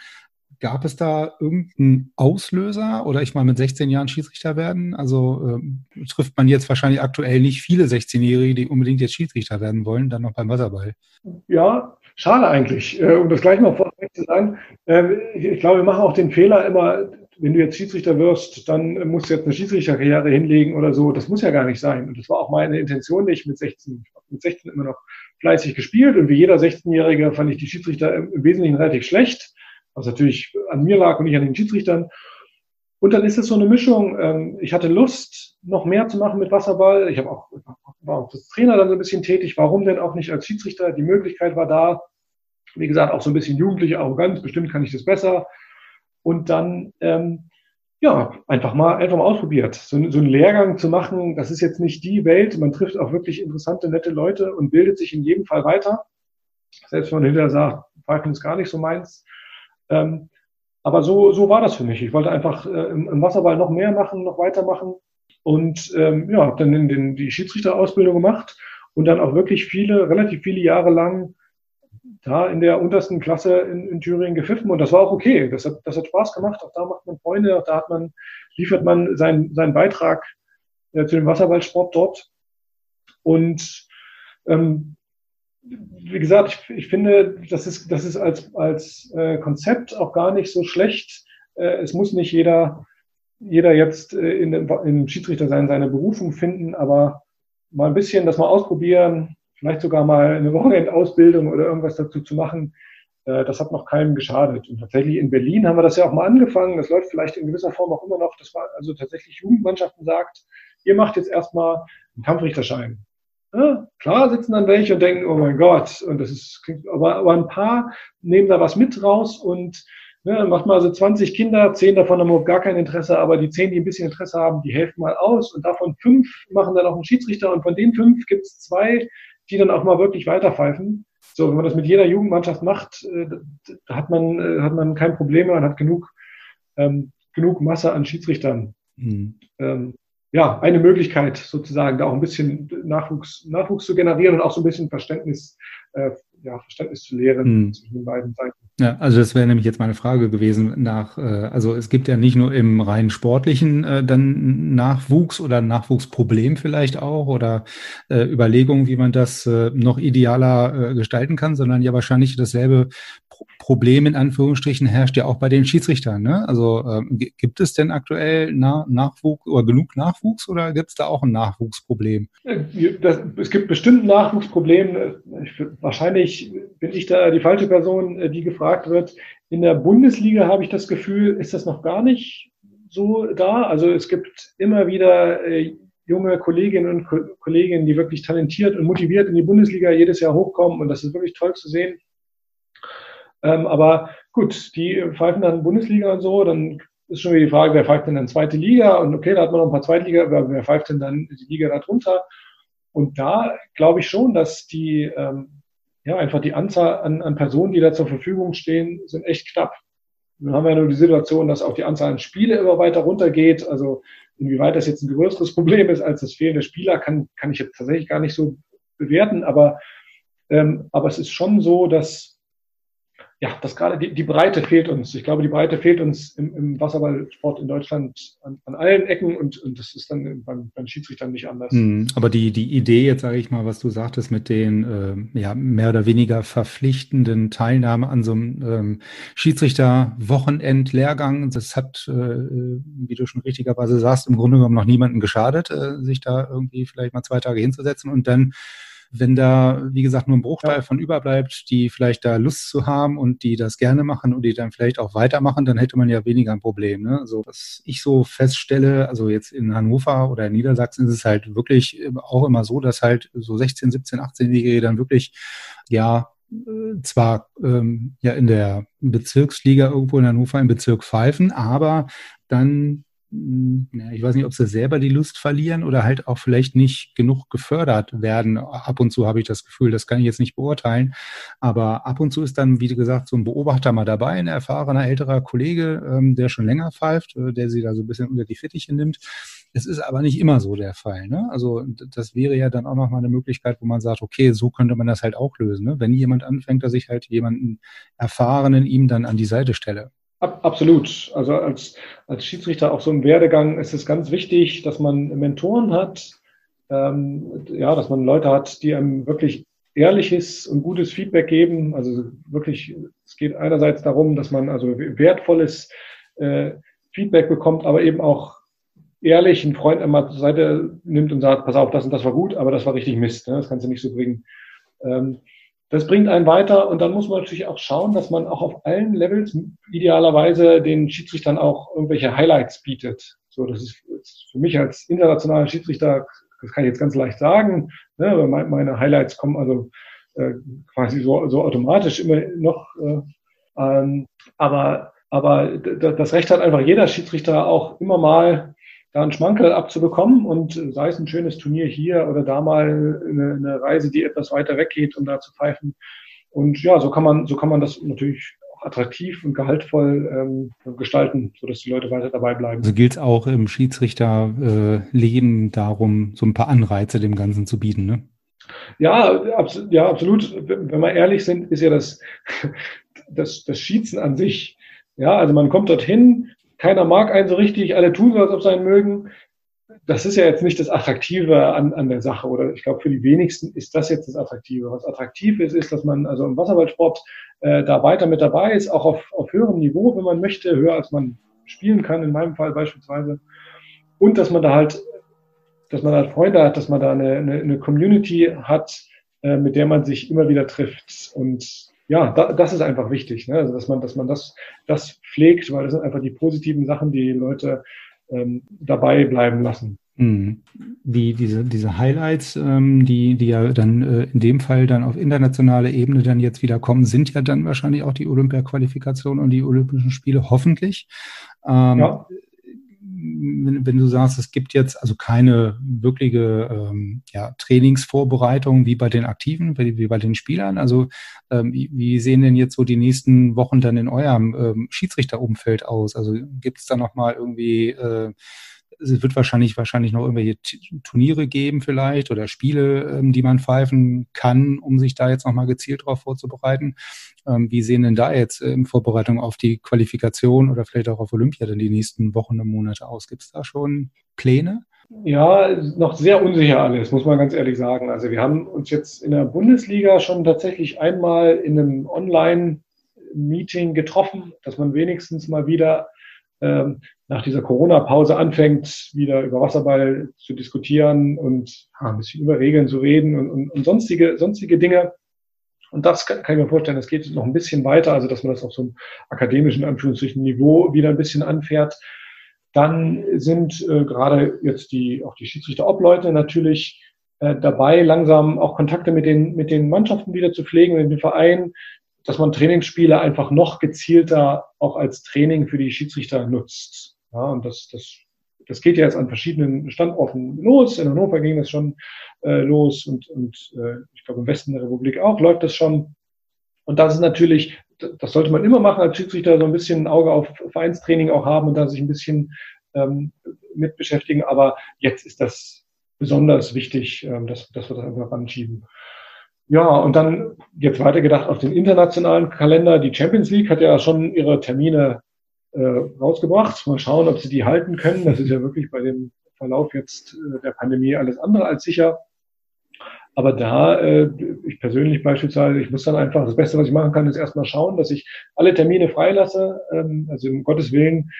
Gab es da irgendeinen Auslöser oder ich mal mit 16 Jahren Schiedsrichter werden? Also ähm, trifft man jetzt wahrscheinlich aktuell nicht viele 16-Jährige, die unbedingt jetzt Schiedsrichter werden wollen, dann noch beim Wasserball. Ja, schade eigentlich. Äh, um das gleich mal vorweg zu sagen, äh, ich glaube, wir machen auch den Fehler immer, wenn du jetzt Schiedsrichter wirst, dann musst du jetzt eine Schiedsrichterkarriere hinlegen oder so. Das muss ja gar nicht sein. Und das war auch meine Intention nicht mit 16. Mit 16 immer noch fleißig gespielt und wie jeder 16-Jährige fand ich die Schiedsrichter im Wesentlichen relativ schlecht, was natürlich an mir lag und nicht an den Schiedsrichtern. Und dann ist es so eine Mischung. Ähm, ich hatte Lust, noch mehr zu machen mit Wasserball. Ich habe auch, war auch als Trainer dann so ein bisschen tätig. Warum denn auch nicht als Schiedsrichter? Die Möglichkeit war da. Wie gesagt, auch so ein bisschen jugendliche Arroganz. Bestimmt kann ich das besser und dann ähm, ja einfach mal einfach mal ausprobiert. So, so einen Lehrgang zu machen, das ist jetzt nicht die Welt. Man trifft auch wirklich interessante, nette Leute und bildet sich in jedem Fall weiter. Selbst wenn man hinterher sagt, Pfeifen ist gar nicht so meins. Ähm, aber so, so war das für mich. Ich wollte einfach äh, im, im Wasserball noch mehr machen, noch weitermachen und ähm, ja, habe dann in den, die Schiedsrichterausbildung gemacht und dann auch wirklich viele, relativ viele Jahre lang da in der untersten Klasse in, in Thüringen gepfiffen und das war auch okay. Das hat, das hat Spaß gemacht. Auch da macht man Freunde, auch da hat man, liefert man seinen, seinen Beitrag äh, zu dem Wasserballsport dort. Und ähm, wie gesagt, ich, ich finde, das ist, das ist als, als äh, Konzept auch gar nicht so schlecht. Äh, es muss nicht jeder, jeder jetzt äh, in, im Schiedsrichter sein, seine Berufung finden, aber mal ein bisschen das mal ausprobieren, vielleicht sogar mal eine Wochenendausbildung oder irgendwas dazu zu machen, äh, das hat noch keinem geschadet. Und tatsächlich in Berlin haben wir das ja auch mal angefangen. Das läuft vielleicht in gewisser Form auch immer noch. Das war also tatsächlich Jugendmannschaften sagt, ihr macht jetzt erstmal einen Kampfrichterschein. Ja, klar sitzen dann welche und denken, oh mein Gott, und das ist, aber, aber ein paar nehmen da was mit raus und ne, macht mal so 20 Kinder, 10 davon haben überhaupt gar kein Interesse, aber die 10, die ein bisschen Interesse haben, die helfen mal aus und davon fünf machen dann auch einen Schiedsrichter und von den fünf gibt es zwei, die dann auch mal wirklich weiterpfeifen. So, wenn man das mit jeder Jugendmannschaft macht, äh, hat man, äh, hat man kein Problem mehr und hat genug, ähm, genug Masse an Schiedsrichtern. Mhm. Ähm, ja, eine Möglichkeit sozusagen, da auch ein bisschen Nachwuchs, Nachwuchs zu generieren und auch so ein bisschen Verständnis, äh, ja, Verständnis zu lehren mhm. zwischen den beiden Seiten. Ja, also das wäre nämlich jetzt meine Frage gewesen nach, äh, also es gibt ja nicht nur im rein sportlichen äh, dann Nachwuchs oder Nachwuchsproblem vielleicht auch oder äh, Überlegungen, wie man das äh, noch idealer äh, gestalten kann, sondern ja wahrscheinlich dasselbe Problem in Anführungsstrichen herrscht ja auch bei den Schiedsrichtern. Ne? Also ähm, gibt es denn aktuell Na Nachwuchs oder genug Nachwuchs oder gibt es da auch ein Nachwuchsproblem? Das, es gibt bestimmt ein Nachwuchsproblem. Ich, wahrscheinlich bin ich da die falsche Person, äh, die gefragt wird. In der Bundesliga habe ich das Gefühl, ist das noch gar nicht so da. Also es gibt immer wieder äh, junge Kolleginnen und Ko Kollegen, die wirklich talentiert und motiviert in die Bundesliga jedes Jahr hochkommen und das ist wirklich toll zu sehen. Ähm, aber gut, die pfeifen dann Bundesliga und so, dann ist schon wieder die Frage, wer pfeift denn dann zweite Liga? Und okay, da hat man noch ein paar Zweitliga, wer, wer pfeift denn dann die Liga darunter? Und da glaube ich schon, dass die, ähm, ja, einfach die Anzahl an, an Personen, die da zur Verfügung stehen, sind echt knapp. Dann haben wir ja nur die Situation, dass auch die Anzahl an Spiele immer weiter runtergeht. Also inwieweit das jetzt ein größeres Problem ist als das fehlende Spieler, kann, kann ich jetzt tatsächlich gar nicht so bewerten. Aber, ähm, aber es ist schon so, dass ja, das gerade die, die Breite fehlt uns. Ich glaube, die Breite fehlt uns im, im Wasserballsport in Deutschland an, an allen Ecken und, und das ist dann beim, beim Schiedsrichtern nicht anders. Mhm, aber die, die Idee, jetzt sage ich mal, was du sagtest mit den äh, ja, mehr oder weniger verpflichtenden Teilnahme an so einem ähm, Schiedsrichter-Wochenend-Lehrgang, das hat, äh, wie du schon richtigerweise sagst, im Grunde genommen noch niemanden geschadet, äh, sich da irgendwie vielleicht mal zwei Tage hinzusetzen und dann wenn da, wie gesagt, nur ein Bruchteil von überbleibt, die vielleicht da Lust zu haben und die das gerne machen und die dann vielleicht auch weitermachen, dann hätte man ja weniger ein Problem. Ne? Also was ich so feststelle, also jetzt in Hannover oder in Niedersachsen ist es halt wirklich auch immer so, dass halt so 16, 17, 18-Jährige dann wirklich ja zwar ähm, ja in der Bezirksliga irgendwo in Hannover im Bezirk pfeifen, aber dann ich weiß nicht, ob sie selber die Lust verlieren oder halt auch vielleicht nicht genug gefördert werden. Ab und zu habe ich das Gefühl, das kann ich jetzt nicht beurteilen. Aber ab und zu ist dann, wie gesagt, so ein Beobachter mal dabei, ein erfahrener älterer Kollege, ähm, der schon länger pfeift, äh, der sie da so ein bisschen unter die Fittiche nimmt. Es ist aber nicht immer so der Fall. Ne? Also das wäre ja dann auch nochmal eine Möglichkeit, wo man sagt, okay, so könnte man das halt auch lösen. Ne? Wenn jemand anfängt, dass ich halt jemanden Erfahrenen ihm dann an die Seite stelle. Absolut. Also als, als Schiedsrichter auch so im Werdegang ist es ganz wichtig, dass man Mentoren hat, ähm, ja, dass man Leute hat, die einem wirklich ehrliches und gutes Feedback geben. Also wirklich, es geht einerseits darum, dass man also wertvolles äh, Feedback bekommt, aber eben auch ehrlich einen Freund einmal zur Seite nimmt und sagt, pass auf, das und das war gut, aber das war richtig Mist. Ne? Das kannst du nicht so bringen. Ähm, das bringt einen weiter und dann muss man natürlich auch schauen, dass man auch auf allen Levels idealerweise den Schiedsrichtern auch irgendwelche Highlights bietet. So, das ist, für mich als internationaler Schiedsrichter, das kann ich jetzt ganz leicht sagen, ne, meine Highlights kommen also äh, quasi so, so automatisch immer noch. Äh, ähm, aber aber das Recht hat einfach jeder Schiedsrichter auch immer mal da einen Schmankerl abzubekommen und sei es ein schönes Turnier hier oder da mal eine, eine Reise, die etwas weiter weggeht, um da zu pfeifen. Und ja, so kann man, so kann man das natürlich auch attraktiv und gehaltvoll ähm, gestalten, sodass die Leute weiter dabei bleiben. Also gilt es auch im Schiedsrichterleben äh, darum, so ein paar Anreize dem Ganzen zu bieten, ne? Ja, abs ja, absolut. Wenn wir ehrlich sind, ist ja das, das, das Schießen an sich. Ja, also man kommt dorthin, keiner mag einen so richtig, alle tun so, als ob sie einen mögen. Das ist ja jetzt nicht das Attraktive an, an der Sache oder ich glaube, für die wenigsten ist das jetzt das Attraktive. Was attraktiv ist, ist, dass man also im Wasserballsport äh, da weiter mit dabei ist, auch auf, auf höherem Niveau, wenn man möchte, höher als man spielen kann, in meinem Fall beispielsweise. Und dass man da halt, dass man halt Freunde hat, dass man da eine, eine, eine Community hat, äh, mit der man sich immer wieder trifft. Und ja, da, das ist einfach wichtig, ne? also dass man, dass man das, das pflegt, weil das sind einfach die positiven Sachen, die Leute ähm, dabei bleiben lassen. Mhm. Wie diese, diese Highlights, ähm, die, die ja dann äh, in dem Fall dann auf internationaler Ebene dann jetzt wieder kommen, sind ja dann wahrscheinlich auch die Olympia-Qualifikation und die Olympischen Spiele, hoffentlich. Ähm, ja wenn, wenn, du sagst, es gibt jetzt also keine wirkliche ähm, ja, Trainingsvorbereitung wie bei den Aktiven, wie, wie bei den Spielern. Also ähm, wie, sehen denn jetzt so die nächsten Wochen dann in eurem ähm, Schiedsrichterumfeld aus? Also gibt es da nochmal irgendwie äh, es wird wahrscheinlich, wahrscheinlich noch irgendwelche Turniere geben vielleicht oder Spiele, ähm, die man pfeifen kann, um sich da jetzt nochmal gezielt darauf vorzubereiten. Ähm, wie sehen denn da jetzt in Vorbereitung auf die Qualifikation oder vielleicht auch auf Olympia denn die nächsten Wochen und Monate aus? Gibt es da schon Pläne? Ja, noch sehr unsicher alles, muss man ganz ehrlich sagen. Also wir haben uns jetzt in der Bundesliga schon tatsächlich einmal in einem Online-Meeting getroffen, dass man wenigstens mal wieder ähm, nach dieser Corona-Pause anfängt, wieder über Wasserball zu diskutieren und ja, ein bisschen über Regeln zu reden und, und, und sonstige, sonstige Dinge. Und das kann, kann, ich mir vorstellen, das geht noch ein bisschen weiter, also dass man das auf so einem akademischen Anführungsstrichen Niveau wieder ein bisschen anfährt. Dann sind äh, gerade jetzt die auch die Schiedsrichter-Obleute natürlich äh, dabei, langsam auch Kontakte mit den mit den Mannschaften wieder zu pflegen, mit den Vereinen, dass man Trainingsspiele einfach noch gezielter auch als Training für die Schiedsrichter nutzt. Ja, und das, das, das geht ja jetzt an verschiedenen Standorten los. In Hannover ging das schon äh, los und, und äh, ich glaube im Westen der Republik auch läuft das schon. Und das ist natürlich, das sollte man immer machen als Schiedsrichter, so ein bisschen ein Auge auf Vereinstraining auch haben und da sich ein bisschen ähm, mit beschäftigen. Aber jetzt ist das besonders wichtig, ähm, dass, dass wir das einfach anschieben. Ja, und dann jetzt weitergedacht auf den internationalen Kalender. Die Champions League hat ja schon ihre Termine äh, rausgebracht. Mal schauen, ob sie die halten können. Das ist ja wirklich bei dem Verlauf jetzt äh, der Pandemie alles andere als sicher. Aber da, äh, ich persönlich beispielsweise, ich muss dann einfach, das Beste, was ich machen kann, ist erstmal schauen, dass ich alle Termine freilasse. Ähm, also um Gottes Willen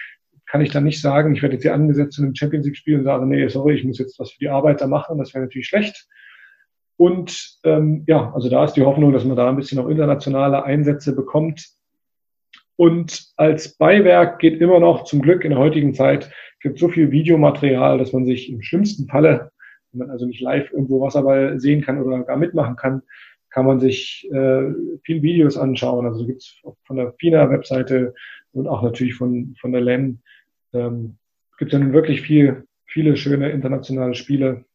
kann ich dann nicht sagen, ich werde jetzt hier angesetzt zu einem Champions League-Spiel und sage, nee, sorry, ich muss jetzt was für die Arbeiter machen. Das wäre natürlich schlecht. Und ähm, ja, also da ist die Hoffnung, dass man da ein bisschen noch internationale Einsätze bekommt. Und als Beiwerk geht immer noch, zum Glück in der heutigen Zeit, gibt so viel Videomaterial, dass man sich im schlimmsten Falle, wenn man also nicht live irgendwo Wasserball sehen kann oder gar mitmachen kann, kann man sich äh, viele Videos anschauen. Also gibt es von der FINA-Webseite und auch natürlich von, von der LEN ähm, gibt es ja nun wirklich viel, viele schöne internationale Spiele.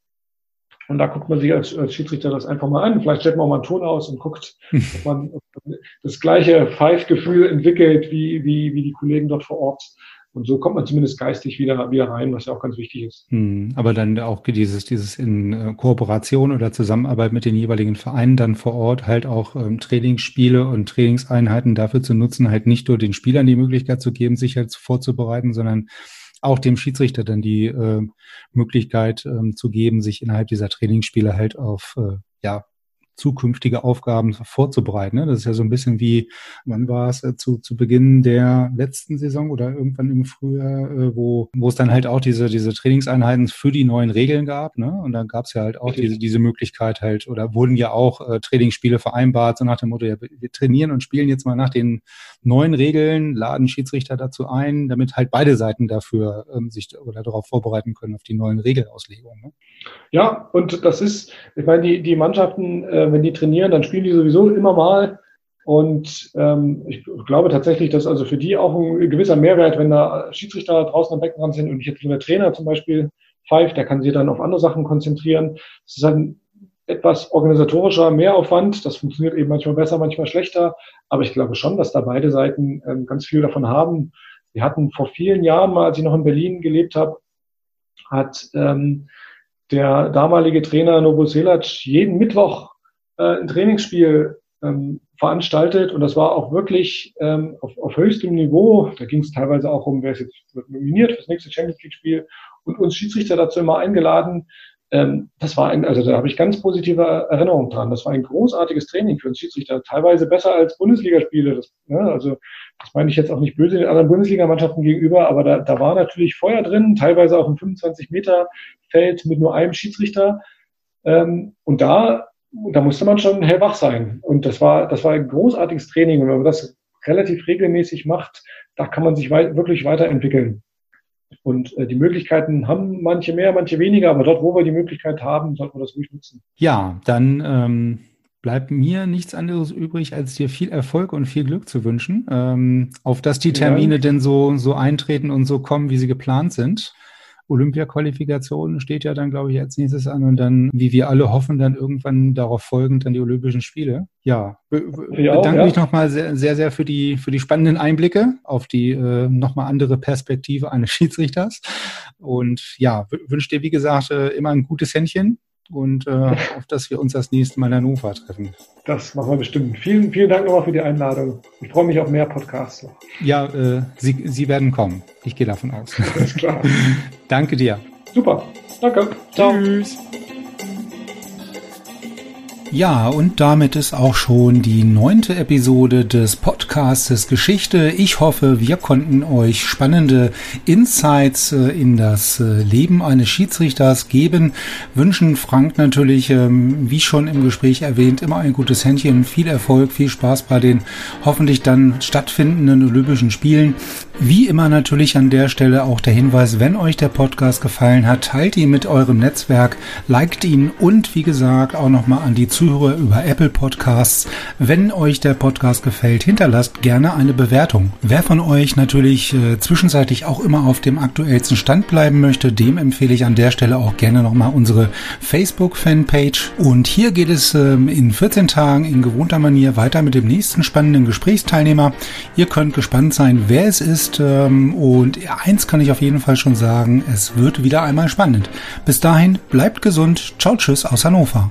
Und da guckt man sich als, als Schiedsrichter das einfach mal an. Vielleicht stellt man auch mal einen Ton aus und guckt, ob man das gleiche Pfeifgefühl entwickelt wie, wie, wie die Kollegen dort vor Ort. Und so kommt man zumindest geistig wieder, wieder rein, was ja auch ganz wichtig ist. Hm, aber dann auch dieses, dieses in äh, Kooperation oder Zusammenarbeit mit den jeweiligen Vereinen dann vor Ort halt auch ähm, Trainingsspiele und Trainingseinheiten dafür zu nutzen, halt nicht nur den Spielern die Möglichkeit zu geben, sich halt vorzubereiten, sondern auch dem Schiedsrichter dann die äh, Möglichkeit ähm, zu geben, sich innerhalb dieser Trainingsspiele halt auf äh, ja, zukünftige Aufgaben vorzubereiten. Ne? Das ist ja so ein bisschen wie, wann war es äh, zu, zu Beginn der letzten Saison oder irgendwann im Frühjahr, äh, wo, wo es dann halt auch diese, diese Trainingseinheiten für die neuen Regeln gab. Ne? Und dann gab es ja halt auch diese, diese Möglichkeit halt, oder wurden ja auch äh, Trainingsspiele vereinbart, so nach dem Motto, ja, wir trainieren und spielen jetzt mal nach den neuen Regeln, laden Schiedsrichter dazu ein, damit halt beide Seiten dafür ähm, sich oder darauf vorbereiten können, auf die neuen Regelauslegungen. Ne? Ja, und das ist, ich meine, die, die Mannschaften, äh, wenn die trainieren, dann spielen die sowieso immer mal. Und ähm, ich glaube tatsächlich, dass also für die auch ein gewisser Mehrwert, wenn da Schiedsrichter draußen am Beckenrand sind und ich jetzt nur der Trainer zum Beispiel pfeift, der kann sich dann auf andere Sachen konzentrieren. Das ist ein etwas organisatorischer Mehraufwand. Das funktioniert eben manchmal besser, manchmal schlechter. Aber ich glaube schon, dass da beide Seiten ähm, ganz viel davon haben. Wir hatten vor vielen Jahren mal, als ich noch in Berlin gelebt habe, hat ähm, der damalige Trainer Novo Selac jeden Mittwoch äh, ein Trainingsspiel ähm, veranstaltet und das war auch wirklich ähm, auf, auf höchstem Niveau. Da ging es teilweise auch um, wer ist jetzt nominiert fürs nächste Champions League Spiel und uns Schiedsrichter dazu immer eingeladen, ähm, das war ein, also da habe ich ganz positive Erinnerungen dran. Das war ein großartiges Training für uns Schiedsrichter, teilweise besser als Bundesligaspiele. Das, ne, also das meine ich jetzt auch nicht böse den anderen Bundesligamannschaften gegenüber, aber da, da war natürlich Feuer drin, teilweise auch ein 25 Meter Feld mit nur einem Schiedsrichter. Ähm, und da, da musste man schon hellwach sein. Und das war, das war ein großartiges Training. Und wenn man das relativ regelmäßig macht, da kann man sich wei wirklich weiterentwickeln. Und äh, die Möglichkeiten haben manche mehr, manche weniger, aber dort, wo wir die Möglichkeit haben, sollten wir das ruhig nutzen. Ja, dann ähm, bleibt mir nichts anderes übrig, als dir viel Erfolg und viel Glück zu wünschen, ähm, auf dass die Termine ja. denn so, so eintreten und so kommen, wie sie geplant sind. Olympia-Qualifikation steht ja dann, glaube ich, als nächstes an und dann, wie wir alle hoffen, dann irgendwann darauf folgend dann die Olympischen Spiele. Ja, be bedanke ja. mich nochmal sehr, sehr, sehr für die, für die spannenden Einblicke auf die äh, nochmal andere Perspektive eines Schiedsrichters. Und ja, wünsche dir, wie gesagt, äh, immer ein gutes Händchen und äh, auf dass wir uns das nächste Mal in Hannover treffen. Das machen wir bestimmt. Vielen, vielen Dank nochmal für die Einladung. Ich freue mich auf mehr Podcasts. Ja, äh, Sie, Sie werden kommen. Ich gehe davon aus. Alles klar. Danke dir. Super. Danke. Ciao. Tschüss. Ja, und damit ist auch schon die neunte Episode des Podcastes Geschichte. Ich hoffe, wir konnten euch spannende Insights äh, in das äh, Leben eines Schiedsrichters geben. Wünschen Frank natürlich, ähm, wie schon im Gespräch erwähnt, immer ein gutes Händchen, viel Erfolg, viel Spaß bei den hoffentlich dann stattfindenden Olympischen Spielen. Wie immer natürlich an der Stelle auch der Hinweis, wenn euch der Podcast gefallen hat, teilt ihn mit eurem Netzwerk, liked ihn und wie gesagt auch nochmal an die Zuhörer über Apple Podcasts. Wenn euch der Podcast gefällt, hinterlasst gerne eine Bewertung. Wer von euch natürlich äh, zwischenzeitlich auch immer auf dem aktuellsten Stand bleiben möchte, dem empfehle ich an der Stelle auch gerne nochmal unsere Facebook-Fanpage. Und hier geht es ähm, in 14 Tagen in gewohnter Manier weiter mit dem nächsten spannenden Gesprächsteilnehmer. Ihr könnt gespannt sein, wer es ist. Ähm, und eins kann ich auf jeden Fall schon sagen, es wird wieder einmal spannend. Bis dahin, bleibt gesund. Ciao, tschüss aus Hannover.